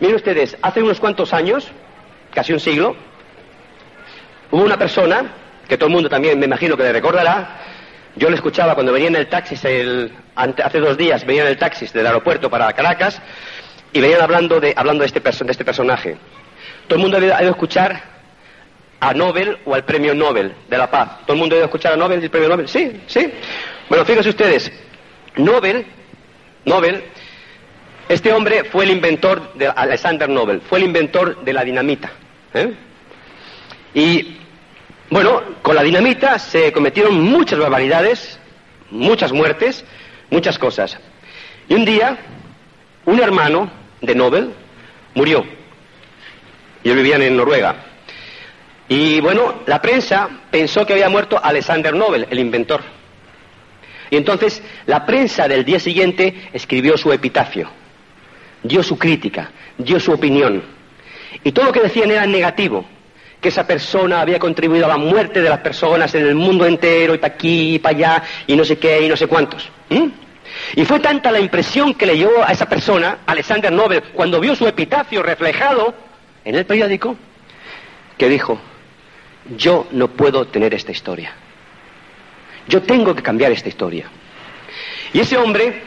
Miren ustedes, hace unos cuantos años, casi un siglo, hubo una persona, que todo el mundo también me imagino que le recordará, yo le escuchaba cuando venía en el taxi, hace dos días venía en el taxi del aeropuerto para Caracas, y venían hablando de, hablando de, este, de este personaje. Todo el mundo ha ido a escuchar a Nobel o al premio Nobel de la paz. ¿Todo el mundo ha ido a escuchar a Nobel y el premio Nobel? Sí, sí. Bueno, fíjense ustedes, Nobel, Nobel, este hombre fue el inventor de Alexander Nobel, fue el inventor de la dinamita. ¿eh? Y bueno, con la dinamita se cometieron muchas barbaridades, muchas muertes, muchas cosas. Y un día, un hermano de Nobel murió. Ellos vivían en Noruega. Y bueno, la prensa pensó que había muerto Alexander Nobel, el inventor. Y entonces la prensa del día siguiente escribió su epitafio, dio su crítica, dio su opinión. Y todo lo que decían era negativo, que esa persona había contribuido a la muerte de las personas en el mundo entero, y para aquí y para allá, y no sé qué, y no sé cuántos. Y fue tanta la impresión que le llevó a esa persona, Alexander Nobel, cuando vio su epitafio reflejado en el periódico, que dijo, yo no puedo tener esta historia. Yo tengo que cambiar esta historia. Y ese hombre,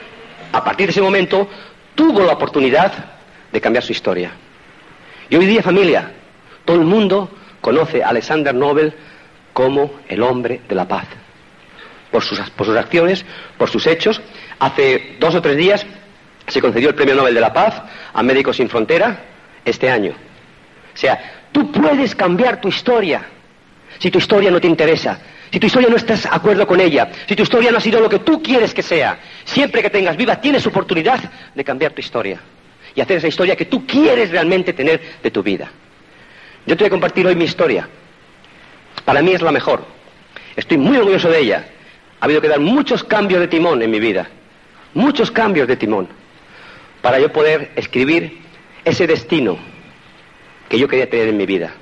a partir de ese momento, tuvo la oportunidad de cambiar su historia. Y hoy día, familia, todo el mundo conoce a Alexander Nobel como el hombre de la paz. Por sus, por sus acciones, por sus hechos. Hace dos o tres días se concedió el Premio Nobel de la Paz a Médicos Sin Frontera este año. O sea, tú puedes cambiar tu historia si tu historia no te interesa, si tu historia no estás de acuerdo con ella, si tu historia no ha sido lo que tú quieres que sea. Siempre que tengas viva tienes oportunidad de cambiar tu historia y hacer esa historia que tú quieres realmente tener de tu vida. Yo te voy a compartir hoy mi historia. Para mí es la mejor. Estoy muy orgulloso de ella. Ha habido que dar muchos cambios de timón en mi vida. Muchos cambios de timón. Para yo poder escribir ese destino que yo quería tener en mi vida.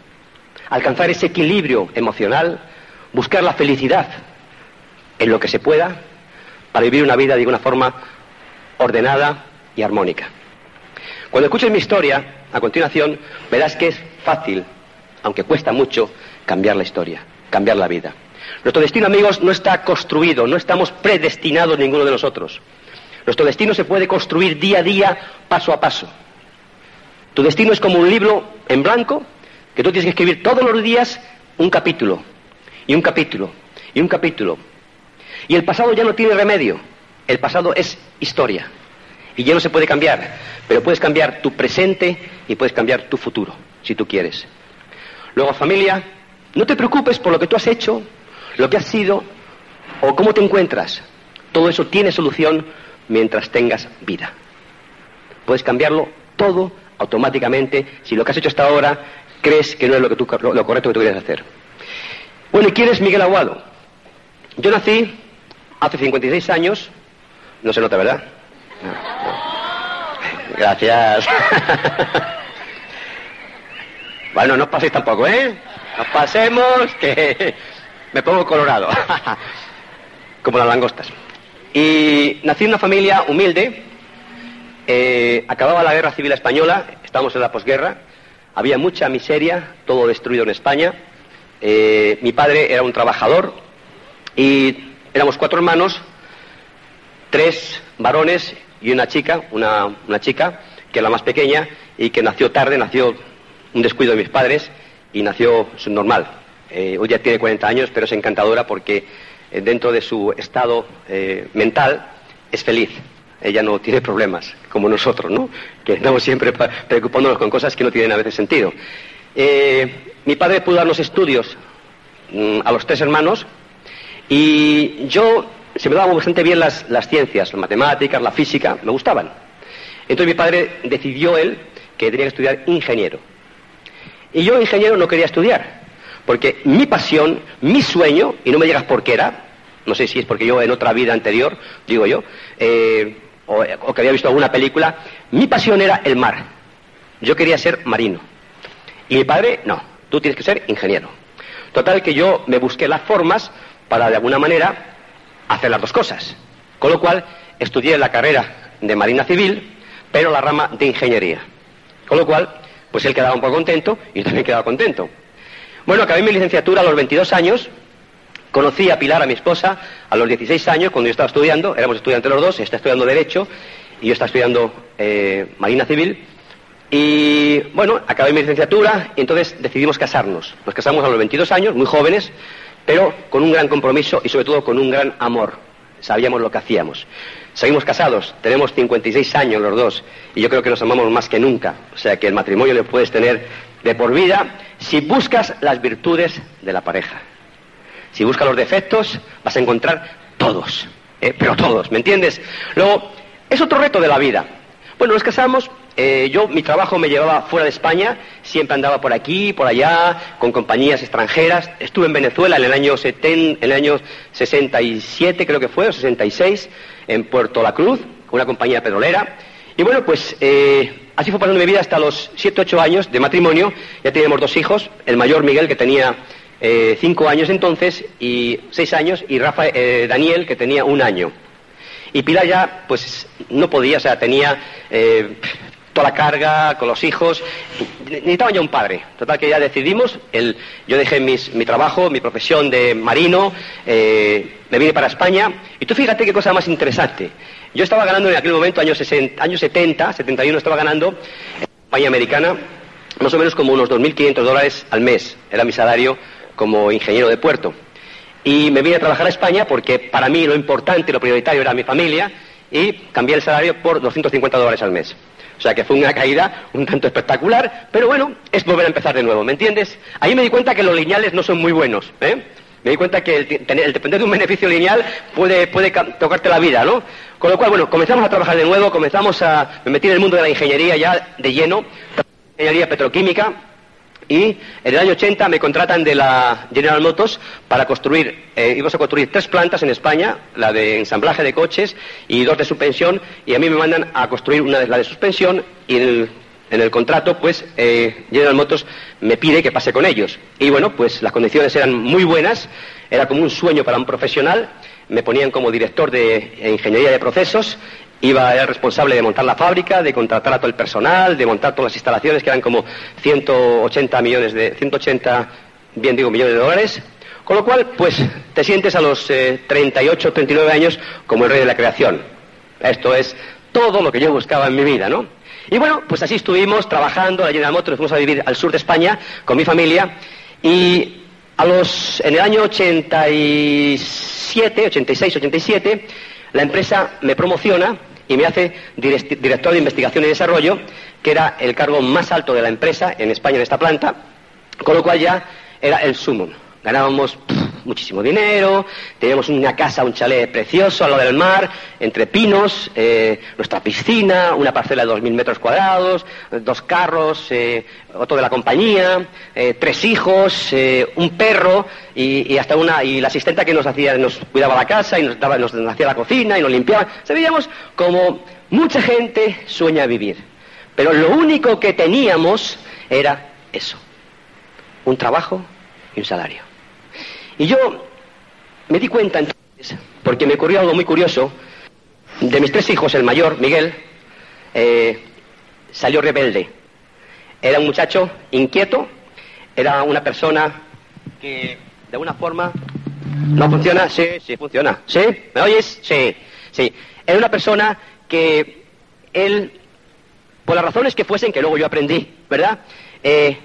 Alcanzar ese equilibrio emocional, buscar la felicidad en lo que se pueda para vivir una vida de una forma ordenada y armónica. Cuando escuches mi historia, a continuación, verás que es fácil, aunque cuesta mucho, cambiar la historia, cambiar la vida. Nuestro destino, amigos, no está construido, no estamos predestinados ninguno de nosotros. Nuestro destino se puede construir día a día, paso a paso. Tu destino es como un libro en blanco que tú tienes que escribir todos los días un capítulo, y un capítulo, y un capítulo. Y el pasado ya no tiene remedio. El pasado es historia. Y ya no se puede cambiar. Pero puedes cambiar tu presente y puedes cambiar tu futuro si tú quieres. Luego, familia, no te preocupes por lo que tú has hecho, lo que has sido o cómo te encuentras. Todo eso tiene solución mientras tengas vida. Puedes cambiarlo todo automáticamente si lo que has hecho hasta ahora crees que no es lo, que tú, lo, correcto que tú quieres hacer. Bueno, ¿y quién es Miguel Aguado? Yo nací hace 56 años, no se nota, ¿verdad? Gracias. Bueno, no os paséis tampoco, ¿eh? Nos pasemos, que me pongo colorado, como las langostas. Y nací en una familia humilde, eh, acababa la guerra civil española, estábamos en la posguerra, había mucha miseria, todo destruido en España. Eh, mi padre era un trabajador y éramos cuatro hermanos, tres varones y una chica, una, chica, que era la más pequeña y que nació tarde, nació un descuido de mis padres y nació normal. Eh, hoy ya tiene 40 años, pero es encantadora porque eh, dentro de su estado eh, mental es feliz. Ella no tiene problemas, como nosotros, ¿no? Que estamos siempre preocupándonos con cosas que no tienen a veces sentido. Mi padre pudo darnos estudios mm, a los tres hermanos y yo se me daban bastante bien las, ciencias, las matemáticas, la física, me gustaban. Entonces mi padre decidió él que tenía que estudiar ingeniero. Y yo, ingeniero, no quería estudiar, porque mi pasión, mi sueño, y no me digas por qué era, no sé si es porque yo en otra vida anterior, digo yo, eh, o, que había visto alguna película, mi pasión era el mar. Yo quería ser marino. Y mi padre, no, tú tienes que ser ingeniero. Total que yo me busqué las formas para de alguna manera hacer las dos cosas. Con lo cual estudié la carrera de Marina Civil, pero la rama de ingeniería. Con lo cual, pues él quedaba un poco contento y yo también quedaba contento. Bueno, acabé mi licenciatura a los 22 años, conocí a Pilar, a mi esposa, a los 16 años, cuando yo estaba estudiando, éramos estudiantes los dos, está estudiando Derecho y yo estaba estudiando eh, Marina Civil. Y bueno, acabé mi licenciatura y entonces decidimos casarnos. Nos casamos a los 22 años, muy jóvenes, pero con un gran compromiso y sobre todo con un gran amor. Sabíamos lo que hacíamos. Seguimos casados, tenemos 56 años los dos y yo creo que nos amamos más que nunca. O sea que el matrimonio lo puedes tener de por vida si buscas las virtudes de la pareja. Si buscas los defectos, vas a encontrar todos, ¿eh? pero todos, ¿me entiendes? Luego, es otro reto de la vida. Bueno, nos casamos, eh, yo mi trabajo me llevaba fuera de España, siempre andaba por aquí, por allá, con compañías extranjeras. Estuve en Venezuela en el año, 70, en el año 67, creo que fue, o 66, en Puerto La Cruz, con una compañía petrolera. Y bueno, pues eh, así fue pasando mi vida hasta los 7, 8 años de matrimonio. Ya teníamos dos hijos, el mayor Miguel, que tenía 5 años entonces, y 6 años, y Rafa, Daniel, que tenía un año. Y Pilar ya, pues, no podía, o sea, tenía eh, toda la carga con los hijos. Necesitaba ya un padre. Total que ya decidimos, el, yo dejé mi trabajo, mi profesión de marino, eh, me vine para España. Y tú fíjate qué cosa más interesante. Yo estaba ganando en aquel momento, años, 60, años 70, 71, estaba ganando en España americana más o menos como unos 2.500 dólares al mes. Era mi salario como ingeniero de puerto. Y me vine a trabajar a España porque para mí lo importante lo prioritario era mi familia y cambié el salario por 250 dólares al mes. O sea que fue una caída un tanto espectacular, pero bueno, es volver a empezar de nuevo, ¿me entiendes? Ahí me di cuenta que los lineales no son muy buenos, ¿eh? Me di cuenta que el, depender de un beneficio lineal puede, puede tocarte la vida, ¿no? Con lo cual, bueno, comenzamos a trabajar de nuevo, comenzamos a... me metí en el mundo de la ingeniería ya de lleno, ingeniería petroquímica, y en el año 80 me contratan de la General Motors para construir, eh, íbamos a construir tres plantas en España, la de ensamblaje de coches y dos de suspensión, y a mí me mandan a construir una de la de suspensión y en el, contrato, pues eh, General Motors me pide que pase con ellos. Y bueno, pues las condiciones eran muy buenas, era como un sueño para un profesional, me ponían como director de ingeniería de procesos Iba, era responsable de montar la fábrica, de contratar a todo el personal, de montar todas las instalaciones, que eran como 180 millones de, 180, bien digo, millones de dólares. Con lo cual, pues, te sientes a los 38, eh, 39 años como el rey de la creación. Esto es todo lo que yo buscaba en mi vida, ¿no? Y bueno, pues así estuvimos trabajando, la General Motors, fuimos a vivir al sur de España con mi familia y a los, en el año 87, 86, 87, la empresa me promociona y me hace director de investigación y desarrollo, que era el cargo más alto de la empresa en España en esta planta, con lo cual ya era el sumum. Ganábamos muchísimo dinero, teníamos una casa, un chalet precioso al lado del mar, entre pinos, eh, nuestra piscina, una parcela de 2.000 metros cuadrados, dos carros, eh, otro de la compañía, eh, tres hijos, un perro y, hasta una y la asistenta que nos hacía, nos cuidaba la casa y nos, daba, nos hacía la cocina y nos limpiaba. Sabíamos como mucha gente sueña vivir, pero lo único que teníamos era eso, un trabajo y un salario. Y yo me di cuenta entonces, porque me ocurrió algo muy curioso, de mis tres hijos, el mayor, Miguel, eh, salió rebelde. Era un muchacho inquieto, era una persona que de alguna forma no funciona, sí, sí funciona, ¿sí? ¿Me oyes? Sí, sí. Era una persona que él, por las razones que fuesen, que luego yo aprendí, ¿verdad? Eh,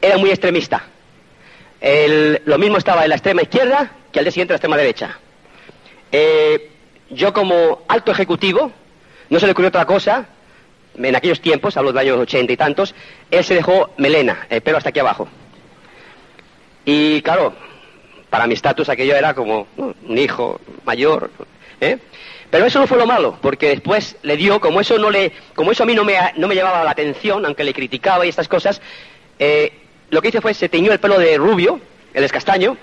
era muy extremista lo mismo estaba en la extrema izquierda que al día siguiente en la extrema derecha. Eh, yo como alto ejecutivo, no se le ocurrió otra cosa, en aquellos tiempos, hablo de los años ochenta y tantos, él se dejó melena, el pelo hasta aquí abajo. Y claro, para mi estatus aquello era como un hijo mayor, ¿eh? Pero eso no fue lo malo, porque después le dio, como eso no le, como eso a mí no me, no me llamaba la atención, aunque le criticaba y estas cosas, eh, lo que hice fue se teñió el pelo de rubio, el escastaño,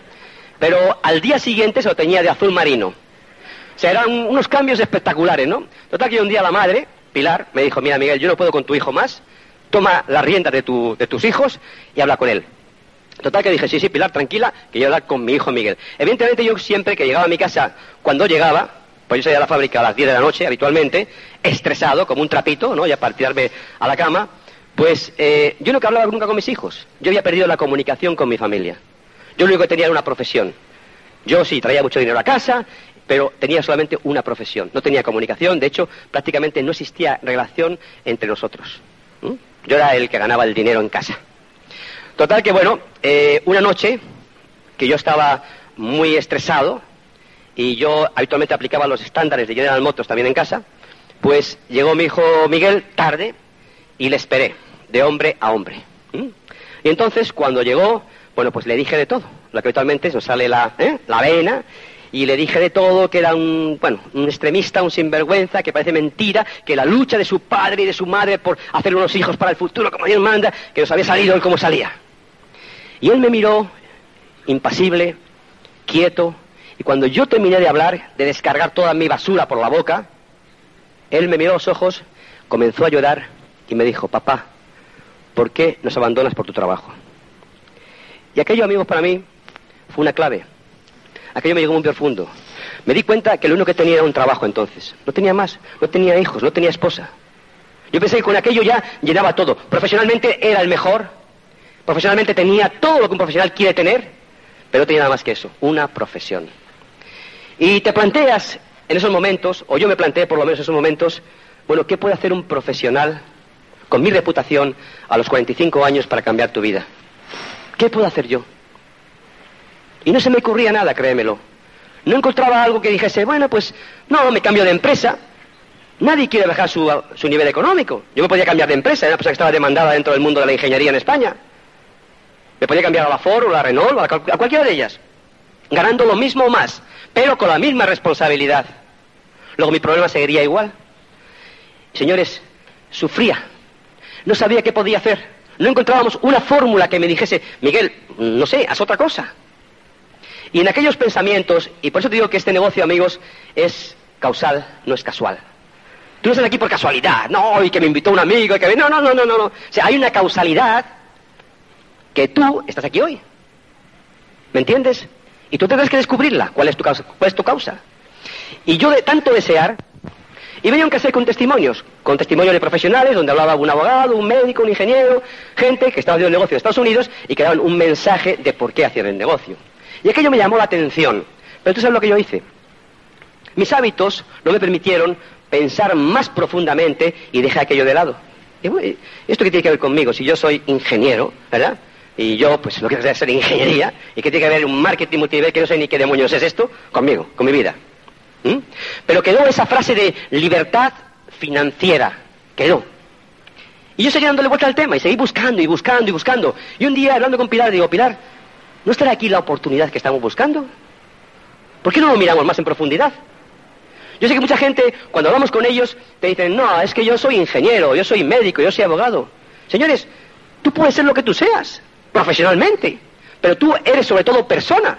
pero al día siguiente se lo teñía de azul marino. O sea, eran unos cambios espectaculares, ¿no? Total que un día la madre, Pilar, me dijo, mira Miguel, yo no puedo con tu hijo más, toma la rienda de, tus hijos y habla con él. Total que dije, sí, sí, Pilar, tranquila, que yo hablar con mi hijo Miguel. Evidentemente yo siempre que llegaba a mi casa, cuando llegaba, pues yo salía a la fábrica a las 10 de la noche habitualmente, estresado, como un trapito, ¿no? Y a tirarme a la cama, Pues eh, yo que hablaba nunca con mis hijos. Yo había perdido la comunicación con mi familia. Yo lo único que tenía era una profesión. Yo sí traía mucho dinero a casa, pero tenía solamente una profesión. No tenía comunicación, de hecho, prácticamente no existía relación entre nosotros. Yo era el que ganaba el dinero en casa. Total que, bueno, eh, una noche que yo estaba muy estresado y yo habitualmente aplicaba los estándares de General Motors también en casa, pues llegó mi hijo Miguel tarde y le esperé de hombre a hombre. Y entonces, cuando llegó, bueno, pues le dije de todo. Lo que habitualmente nos sale la, ¿eh? la vena, y le dije de todo que era un, bueno, un extremista, un sinvergüenza, que parece mentira, que la lucha de su padre y de su madre por hacer unos hijos para el futuro como Dios manda, que nos había salido él como salía. Y él me miró, impasible, quieto, y cuando yo terminé de hablar, de descargar toda mi basura por la boca, él me miró a los ojos, comenzó a llorar y me dijo, papá, ¿por qué nos abandonas por tu trabajo? Y aquello, amigos, para mí fue una clave. Aquello me llegó muy profundo. Me di cuenta que lo único que tenía era un trabajo entonces. No tenía más, no tenía hijos, no tenía esposa. Yo pensé que con aquello ya llenaba todo. Profesionalmente era el mejor. Profesionalmente tenía todo lo que un profesional quiere tener, pero no tenía nada más que eso, una profesión. Y te planteas en esos momentos, o yo me planteé por lo menos en esos momentos, bueno, ¿qué puede hacer un profesional con mi reputación a los 45 años para cambiar tu vida? ¿Qué puedo hacer yo? Y no se me ocurría nada, créemelo. No encontraba algo que dijese, bueno, pues no, me cambio de empresa. Nadie quiere bajar su, nivel económico. Yo me podía cambiar de empresa, era una persona que estaba demandada dentro del mundo de la ingeniería en España. Me podía cambiar a la Ford o a la Renault o a, a cualquiera de ellas, ganando lo mismo o más, pero con la misma responsabilidad. Luego mi problema seguiría igual. Señores, sufría. No sabía qué podía hacer. No encontrábamos una fórmula que me dijese, Miguel, no sé, haz otra cosa. Y en aquellos pensamientos, y por eso te digo que este negocio, amigos, es causal, no es casual. Tú no estás aquí por casualidad, no, y que me invitó un amigo, y que... No, no, no, no, no, no. O sea, hay una causalidad que tú estás aquí hoy. ¿Me entiendes? Y tú tendrás que descubrirla, cuál es tu causa. Cuál es tu causa. Y yo de tanto desear, y venía un cassette con testimonios, con testimonios de profesionales, donde hablaba un abogado, un médico, un ingeniero, gente que estaba haciendo negocio en Estados Unidos y que daban un mensaje de por qué hacían el negocio. Y aquello me llamó la atención. Pero tú sabes lo que yo hice. Mis hábitos no me permitieron pensar más profundamente y dejé aquello de lado. Y, ¿Esto qué tiene que ver conmigo? Si yo soy ingeniero, ¿verdad? Y yo, pues, que quiero hacer ingeniería, y que tiene que ver un marketing multinivel que no sé ni qué demonios es esto, conmigo, con mi vida. ¿Mm? Pero quedó esa frase de libertad financiera. Quedó. Y yo seguí dándole vuelta al tema y seguí buscando y buscando y buscando. Y un día, hablando con Pilar, digo, Pilar, ¿No estará aquí la oportunidad que estamos buscando? ¿Por qué no lo miramos más en profundidad? Yo sé que mucha gente, cuando hablamos con ellos, te dicen, no, es que yo soy ingeniero, yo soy médico, yo soy abogado. Señores, tú puedes ser lo que tú seas, profesionalmente, pero tú eres sobre todo persona.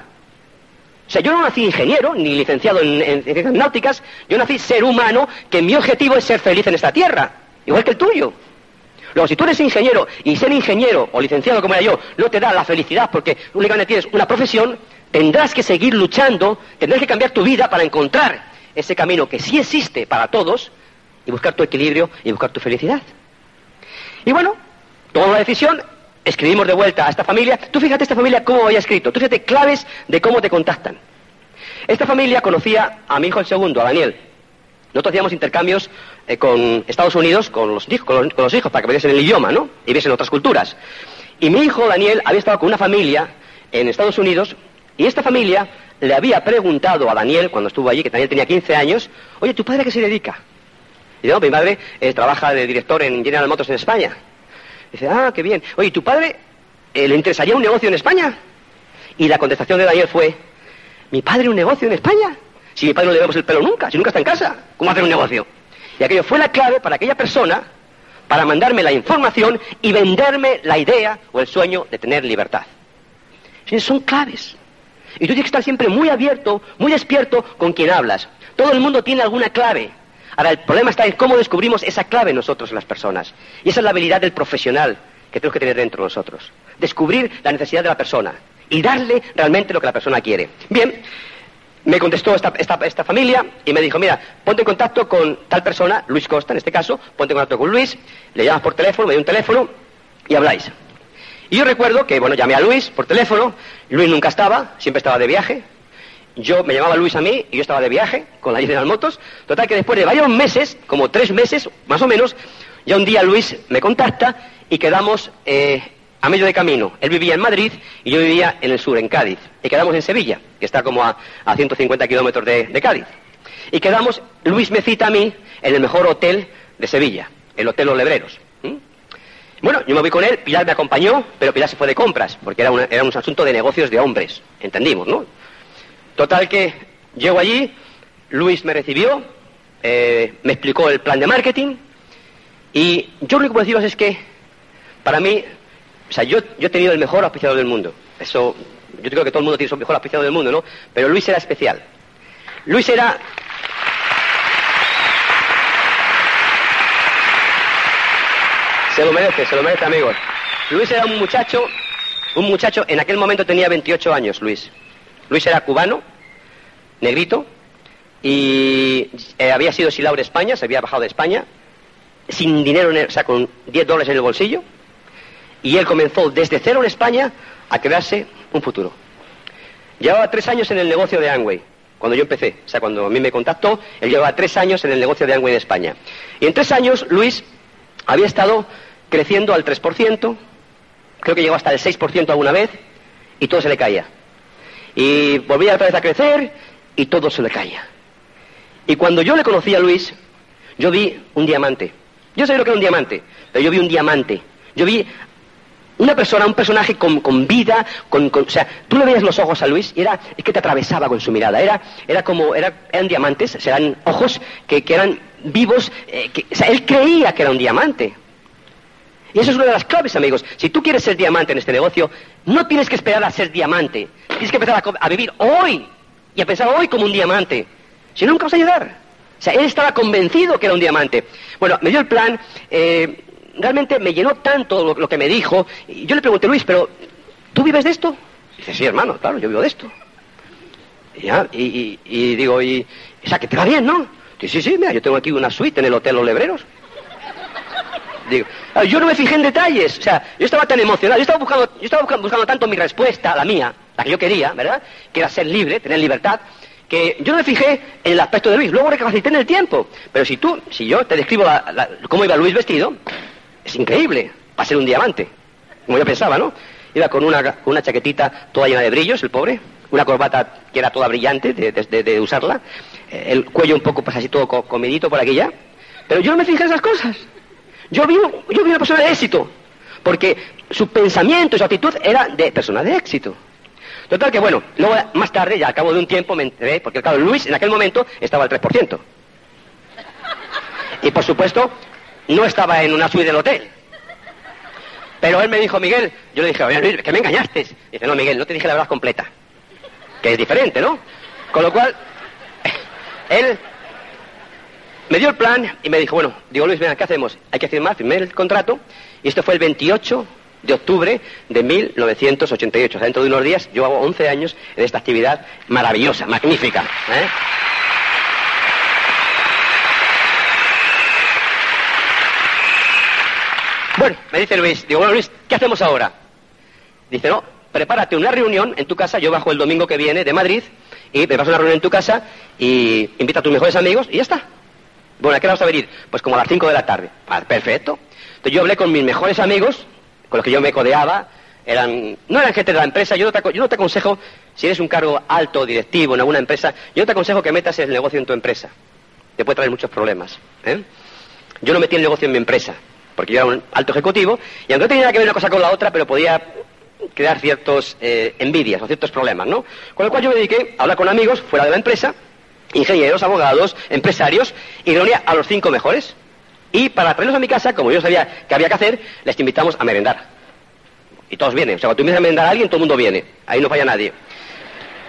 O sea, yo no nací ingeniero, ni licenciado en, en náuticas, yo nací ser humano, que mi objetivo es ser feliz en esta tierra, igual que el tuyo. Luego, si tú eres ingeniero y ser ingeniero o licenciado como era yo no te da la felicidad porque únicamente tienes una profesión, tendrás que seguir luchando, tendrás que cambiar tu vida para encontrar ese camino que sí existe para todos y buscar tu equilibrio y buscar tu felicidad. Y bueno, tomo la decisión, escribimos de vuelta a esta familia. Tú fíjate esta familia cómo había escrito, tú fíjate claves de cómo te contactan. Esta familia conocía a mi hijo el segundo, a Daniel, nosotros hacíamos intercambios eh, con Estados Unidos, con los, con, los, hijos, para que viesen el idioma, ¿no? Y viesen otras culturas. Y mi hijo Daniel había estado con una familia en Estados Unidos y esta familia le había preguntado a Daniel, cuando estuvo allí, que Daniel tenía 15 años, oye, ¿tu padre a qué se dedica? Y no, mi madre eh, trabaja de director en General Motors en España. Dice, ah, qué bien. Oye, ¿tu padre eh, le interesaría un negocio en España? Y la contestación de Daniel fue, ¿mi padre un negocio en España? Si mi padre no le vemos el pelo nunca, si nunca está en casa, ¿cómo hacer un negocio? Y aquello fue la clave para aquella persona para mandarme la información y venderme la idea o el sueño de tener libertad. son claves. Y tú tienes que estar siempre muy abierto, muy despierto con quien hablas. Todo el mundo tiene alguna clave. Ahora, el problema está en cómo descubrimos esa clave nosotros, las personas. Y esa es la habilidad del profesional que tenemos que tener dentro de nosotros. Descubrir la necesidad de la persona y darle realmente lo que la persona quiere. Bien, me contestó esta, esta, familia y me dijo, mira, ponte en contacto con tal persona, Luis Costa en este caso, ponte en contacto con Luis, le llamas por teléfono, me dio un teléfono y habláis. Y yo recuerdo que, bueno, llamé a Luis por teléfono, Luis nunca estaba, siempre estaba de viaje, yo me llamaba Luis a mí y yo estaba de viaje con la General Motos, total que después de varios meses, como tres meses más o menos, ya un día Luis me contacta y quedamos eh, a medio de camino. Él vivía en Madrid y yo vivía en el sur, en Cádiz. Y quedamos en Sevilla, que está como a, 150 kilómetros de, Cádiz. Y quedamos, Luis me cita a mí en el mejor hotel de Sevilla, el Hotel Los Lebreros. Bueno, yo me voy con él, Pilar me acompañó, pero Pilar se fue de compras, porque era, era un asunto de negocios de hombres, entendimos, ¿no? Total que llego allí, Luis me recibió, eh, me explicó el plan de marketing, y yo lo único que puedo deciros es que, para mí, o sea, yo, yo he tenido el mejor auspiciador del mundo. Eso, yo creo que todo el mundo tiene su mejor auspiciador del mundo, ¿no? Pero Luis era especial. Luis era... Se lo merece, se lo merece, amigos. Luis era un muchacho, un muchacho, en aquel momento tenía 28 años, Luis. Luis era cubano, negrito, y eh, había sido silao de España, se había bajado de España, sin dinero, o sea, con 10 dólares en el bolsillo, y él comenzó desde cero en España a crearse un futuro. Llevaba tres años en el negocio de Angway, cuando yo empecé. O sea, cuando a mí me contactó, él llevaba tres años en el negocio de Angway de España. Y en tres años, Luis había estado creciendo al 3%, creo que llegó hasta el 6% alguna vez, y todo se le caía. Y volvía otra vez a crecer, y todo se le caía. Y cuando yo le conocí a Luis, yo vi un diamante. Yo sabía lo que era un diamante, pero yo vi un diamante. Yo vi una persona, un personaje con, vida, con, o sea, tú le veías los ojos a Luis y era, es que te atravesaba con su mirada, era, era como, era, eran diamantes, eran ojos que, eran vivos, eh, o sea, él creía que era un diamante. Y eso es una de las claves, amigos. Si tú quieres ser diamante en este negocio, no tienes que esperar a ser diamante. Tienes que empezar a, vivir hoy y a pensar hoy como un diamante. Si no, nunca vas a llegar. O sea, él estaba convencido que era un diamante. Bueno, me dio el plan. Eh, realmente me llenó tanto lo, que me dijo. Y yo le pregunté, Luis, pero ¿tú vives de esto? dice, sí, hermano, claro, yo vivo de esto. Y, ya, y, digo, y, o sea, que te va bien, ¿no? Dice, sí, sí, mira, yo tengo aquí una suite en el Hotel Los Lebreros. Digo, ah, yo no me fijé en detalles, o sea, yo estaba tan emocionado, yo estaba buscando, yo estaba buscando, tanto mi respuesta, la mía, la que yo quería, ¿verdad? Que era ser libre, tener libertad, que yo no me fijé en el aspecto de Luis, luego recapacité en el tiempo. Pero si tú, si yo te describo cómo iba Luis vestido, es increíble, va a ser un diamante, como yo pensaba, ¿no? Iba con una, una chaquetita toda llena de brillos, el pobre, una corbata que era toda brillante de, usarla, eh, el cuello un poco pues así todo comidito por aquí ya, pero yo no me fijé en esas cosas. Yo vi, yo vi una persona de éxito, porque su pensamiento, su actitud era de persona de éxito. Total que bueno, luego más tarde, ya al cabo de un tiempo me enteré, porque claro, Luis en aquel momento estaba al 3%. Y por supuesto, no estaba en una suite del hotel. Pero él me dijo, Miguel, yo le dije, oye Luis, que me engañaste. dice, no, Miguel, no te dije la verdad completa. Que es diferente, ¿no? Con lo cual, él me dio el plan y me dijo, bueno, digo, Luis, mira, ¿qué hacemos? Hay que firmar, firmé el contrato. Y esto fue el 28 de octubre de 1988. O sea, dentro de unos días yo hago 11 años en esta actividad maravillosa, magnífica. ¿eh? Bueno, me dice Luis, digo, bueno Luis, ¿qué hacemos ahora? Dice, no, prepárate una reunión en tu casa, yo bajo el domingo que viene de Madrid, y me vas a una reunión en tu casa y invita a tus mejores amigos y ya está. Bueno, ¿a qué vamos a venir? Pues como a las 5 de la tarde. Perfecto. Entonces yo hablé con mis mejores amigos, con los que yo me codeaba, no eran gente de la empresa, yo no, te, aconsejo, si eres un cargo alto, directivo en alguna empresa, yo no te aconsejo que metas el negocio en tu empresa. Te puede traer muchos problemas. ¿eh? Yo no metí el negocio en mi empresa porque yo era un alto ejecutivo, y aunque no tenía que ver una cosa con la otra, pero podía crear ciertos eh, envidias o ciertos problemas, ¿no? Con lo cual yo me dediqué a hablar con amigos fuera de la empresa, ingenieros, abogados, empresarios, y reunía a los cinco mejores. Y para traerlos a mi casa, como yo sabía que había que hacer, les invitamos a merendar. Y todos vienen. O sea, cuando tú invitas a merendar a alguien, todo el mundo viene. Ahí no falla nadie.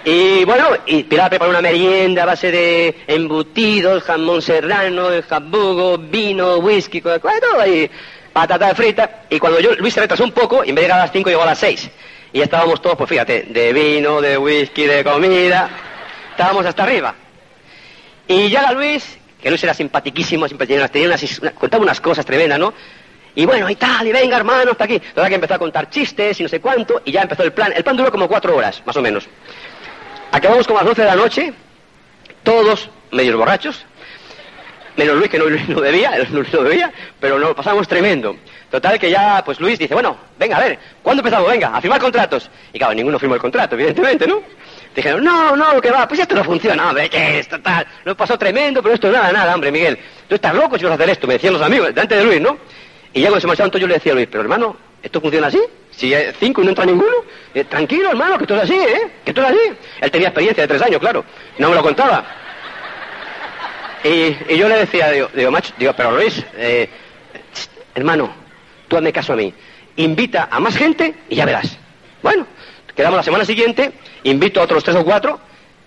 Y bueno, y Pilar preparó una merienda a base de embutidos, jamón serrano, jabugo, vino, whisky, todo ahí, patata frita. Y cuando yo, Luis se retrasó un poco, y en vez de llegar a las 5 llegó a las 6. Y estábamos todos, pues fíjate, de vino, de whisky, de comida. estábamos hasta arriba. Y llega Luis, que Luis era simpaticísimo, siempre tenía unas, contaba unas cosas tremendas, ¿no? Y bueno, y tal, y venga, hermano, hasta aquí. Total que empezó a contar chistes y no sé cuánto, y ya empezó el plan. El plan duró como cuatro horas, más o menos. Acabamos como a las doce de la noche, todos medios borrachos, menos Luis que no, no bebía, Luis no bebía, pero nos lo pasamos tremendo. Total que ya, pues Luis dice, bueno, venga, a ver, ¿cuándo empezamos? Venga, a firmar contratos. Y claro, ninguno firmó el contrato, evidentemente, ¿no? Dijeron, no, no, que va, pues esto no funciona, hombre, ¿qué es? Total, nos pasó tremendo, pero esto nada, nada, hombre, Miguel. Tú estás loco si vas a hacer esto, me decían los amigos, delante de Luis, ¿no? Y ya cuando se marcharon todos yo le decía a Luis, pero hermano, ¿esto funciona así? Si hay cinco y no entra ninguno, eh, tranquilo, hermano, que esto es así, ¿eh? Que esto es así. Él tenía experiencia de tres años, claro, no me lo contaba. Y, yo le decía, digo, digo, macho, digo, pero Luis, eh, hermano, tú hazme caso a mí. Invita a más gente y ya verás. Bueno, quedamos la semana siguiente, invito a otros tres o cuatro,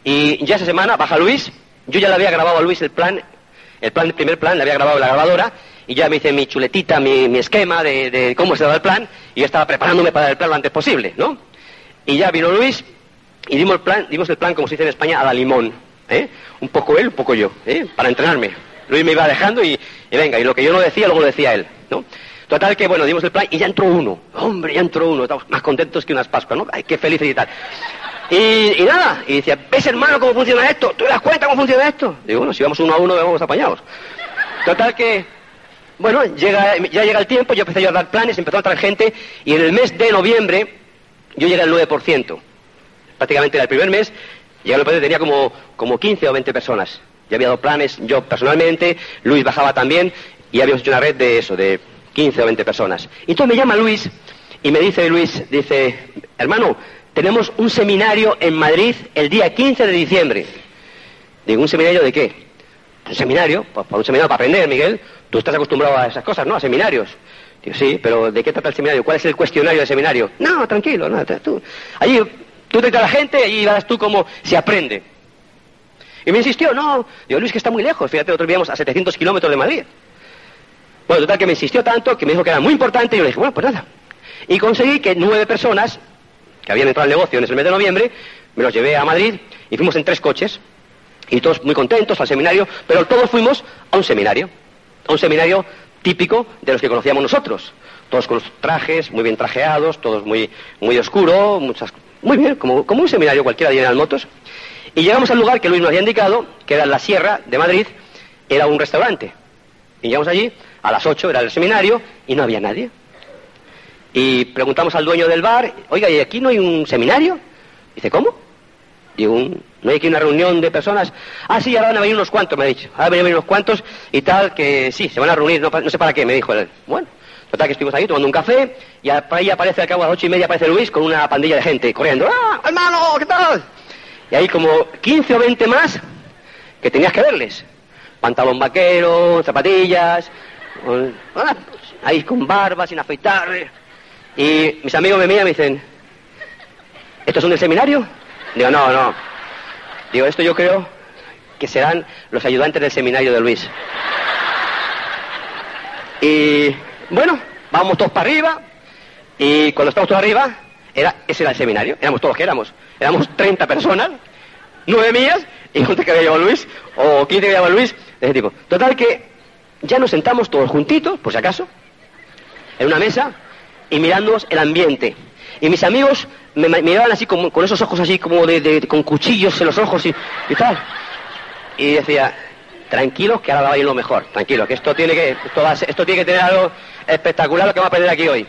y ya esa semana baja Luis, yo ya le había grabado a Luis el plan, el plan, el primer plan, le había grabado la grabadora, y ya me hice mi chuletita, mi, esquema de, cómo se daba el plan, y yo estaba preparándome para el plan lo antes posible, ¿no? Y ya vino Luis, y dimos el plan, dimos el plan, como se dice en España, a la limón. ¿eh? Un poco él, un poco yo, ¿eh? para entrenarme. Luis me iba dejando y, venga, y lo que yo no decía, luego lo decía él. Total que, bueno, dimos el plan y ya entró uno. Hombre, ya entró uno. Estamos más contentos que unas Pascuas, ¿no? Ay, qué felices y tal. Y, nada, y decía, ¿ves hermano cómo funciona esto? ¿Tú te das cuenta cómo funciona esto? Digo, bueno, si vamos uno a uno, vamos apañados. Total que, bueno, llega, ya llega el tiempo, yo empecé yo a dar planes, empezó a traer gente, y en el mes de noviembre yo llegué al 9%. Prácticamente era el primer mes, ya lo tenía como, como 15 o 20 personas. Ya había dado planes yo personalmente, Luis bajaba también y habíamos hecho una red de eso, de 15 o 20 personas. Y entonces me llama Luis y me dice Luis, dice, hermano, tenemos un seminario en Madrid el día 15 de diciembre. Digo, ¿un seminario de qué? Un seminario, pues para un seminario para aprender, Miguel. Tú estás acostumbrado a esas cosas, ¿no? A seminarios. Digo, sí, pero ¿de qué trata el seminario? ¿Cuál es el cuestionario del seminario? No, tranquilo, no, tú. Allí Tú te a la gente y verás tú cómo se aprende. Y me insistió, no, digo, Luis, que está muy lejos, fíjate, nosotros vivíamos a 700 kilómetros de Madrid. Bueno, total que me insistió tanto que me dijo que era muy importante y yo le dije, bueno, pues nada. Y conseguí que nueve personas que habían entrado al negocio en el mes de noviembre, me los llevé a Madrid y fuimos en tres coches y todos muy contentos al seminario, pero todos fuimos a un seminario, a un seminario típico de los que conocíamos nosotros. Todos con los trajes, muy bien trajeados, todos muy, muy oscuro, muchas muy bien, como, como un seminario cualquiera de General Motos. Y llegamos al lugar que Luis nos había indicado, que era la Sierra de Madrid, era un restaurante. Y llegamos allí, a las 8 era el seminario, y no había nadie. Y preguntamos al dueño del bar, oiga, ¿y aquí no hay un seminario? Dice, ¿cómo? Digo, ¿no hay aquí una reunión de personas? Ah, sí, ahora van a venir unos cuantos, me ha dicho. Ahora van a venir unos cuantos y tal, que sí, se van a reunir, no, sé para qué, me dijo él. Bueno, Total que estuvimos ahí tomando un café y ahí aparece al cabo a las ocho y media aparece Luis con una pandilla de gente corriendo. ¡Ah, hermano, qué tal! Y ahí como 15 o 20 más que tenías que verles. Pantalón vaquero, zapatillas, ah, ahí con barba, sin afeitar. Y mis amigos me miran y me dicen, ¿estos son del seminario? Digo, no, no. Digo, esto yo creo que serán los ayudantes del seminario de Luis. Y bueno, vamos todos para arriba y cuando estamos todos arriba, era, ese era el seminario, éramos todos los que éramos. Éramos 30 personas, nueve mías y un que había llevado Luis, o 15 que había llevado Luis, de ese tipo. Total que ya nos sentamos todos juntitos, por si acaso, en una mesa y mirándonos el ambiente. Y mis amigos me, miraban así como, con esos ojos así como de, con cuchillos en los ojos y, tal. Y decía, tranquilos que ahora va a ir lo mejor, tranquilos, que esto tiene que, esto, esto tiene que tener algo espectacular lo que va a aprender aquí hoy.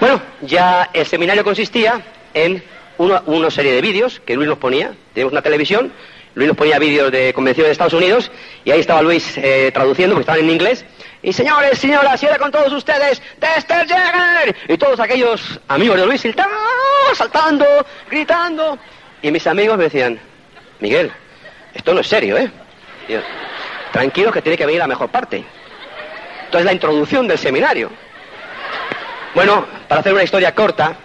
Bueno, ya el seminario consistía en una, serie de vídeos que Luis nos ponía, tenemos una televisión, Luis nos ponía vídeos de convenciones de Estados Unidos y ahí estaba Luis eh, traduciendo porque estaban en inglés. Y señores, señoras, y ahora con todos ustedes, Dexter Jagger. Y todos aquellos amigos de Luis saltando, gritando. Y mis amigos me decían, Miguel, esto no es serio, ¿eh? tranquilo que tiene que venir la mejor parte. Entonces la introducción del seminario. Bueno, para hacer una historia corta,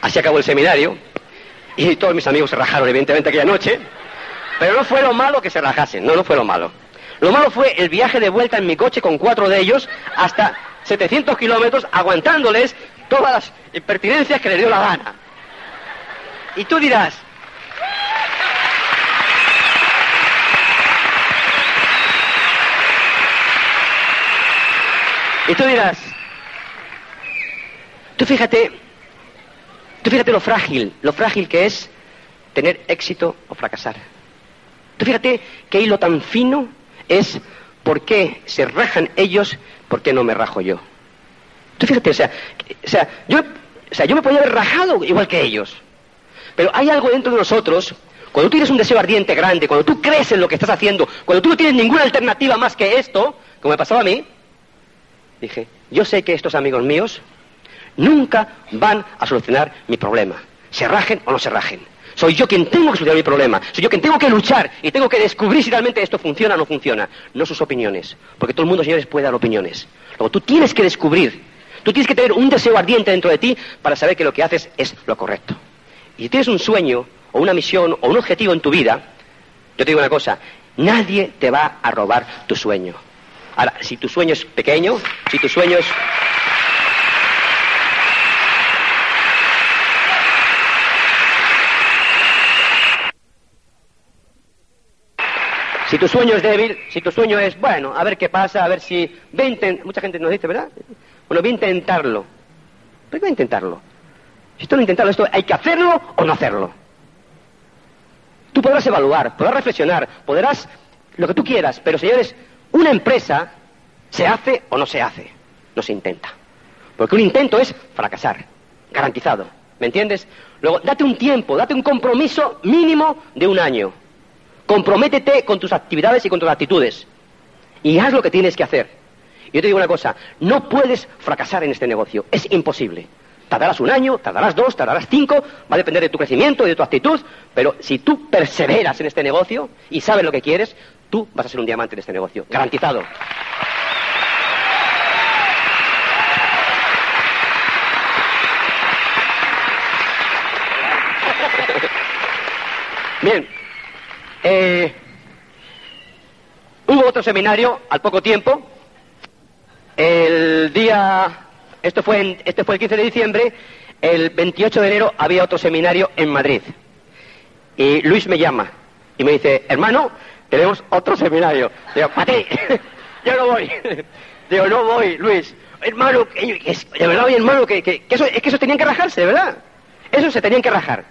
así acabó el seminario y todos mis amigos se rajaron evidentemente aquella noche, pero no fue lo malo que se rajasen, no, no fue lo malo. Lo malo fue el viaje de vuelta en mi coche con cuatro de ellos hasta 700 kilómetros, aguantándoles todas las impertinencias que les dio la gana. Y tú dirás, Y tú dirás, tú fíjate, tú fíjate lo frágil, lo frágil que es tener éxito o fracasar. Tú fíjate qué hilo tan fino es por qué se rajan ellos, por qué no me rajo yo. Tú fíjate, o sea, o sea, yo, o sea, yo me podía haber rajado igual que ellos. Pero hay algo dentro de nosotros, cuando tú tienes un deseo ardiente grande, cuando tú crees en lo que estás haciendo, cuando tú no tienes ninguna alternativa más que esto, como me pasaba a mí, dije, yo sé que estos amigos míos nunca van a solucionar mi problema, se rajen o no se rajen. Soy yo quien tengo que solucionar mi problema. Soy yo quien tengo que luchar y tengo que descubrir si realmente esto funciona o no funciona. No sus opiniones. Porque todo el mundo, señores, puede dar opiniones. Luego tú tienes que descubrir. Tú tienes que tener un deseo ardiente dentro de ti para saber que lo que haces es lo correcto. Y si tienes un sueño o una misión o un objetivo en tu vida, yo te digo una cosa, nadie te va a robar tu sueño. Ahora, si tu sueño es pequeño, si tu sueño es Si tu sueño es débil, si tu sueño es, bueno, a ver qué pasa, a ver si... Ve Mucha gente nos dice, ¿verdad? Bueno, voy a intentarlo. ¿Por qué voy a intentarlo? Si tú no intentarlo, esto hay que hacerlo o no hacerlo. Tú podrás evaluar, podrás reflexionar, podrás lo que tú quieras, pero señores, una empresa se hace o no se hace, no se intenta. Porque un intento es fracasar, garantizado. ¿Me entiendes? Luego, date un tiempo, date un compromiso mínimo de un año. Comprométete con tus actividades y con tus actitudes. Y haz lo que tienes que hacer. Yo te digo una cosa, no puedes fracasar en este negocio. Es imposible. Tardarás un año, tardarás dos, tardarás cinco, va a depender de tu crecimiento y de tu actitud, pero si tú perseveras en este negocio y sabes lo que quieres, tú vas a ser un diamante en este negocio. Garantizado. Bien, eh, hubo otro seminario al poco tiempo. El día, esto fue, este fue el 15 de diciembre, el 28 de enero había otro seminario en Madrid. Y Luis me llama y me dice, hermano, tenemos otro seminario. Digo, Pati, yo no voy. Digo, no voy, Luis. Hermano, de verdad, hermano, que, eso, es que eso tenían que rajarse, verdad. Eso se tenían que rajar.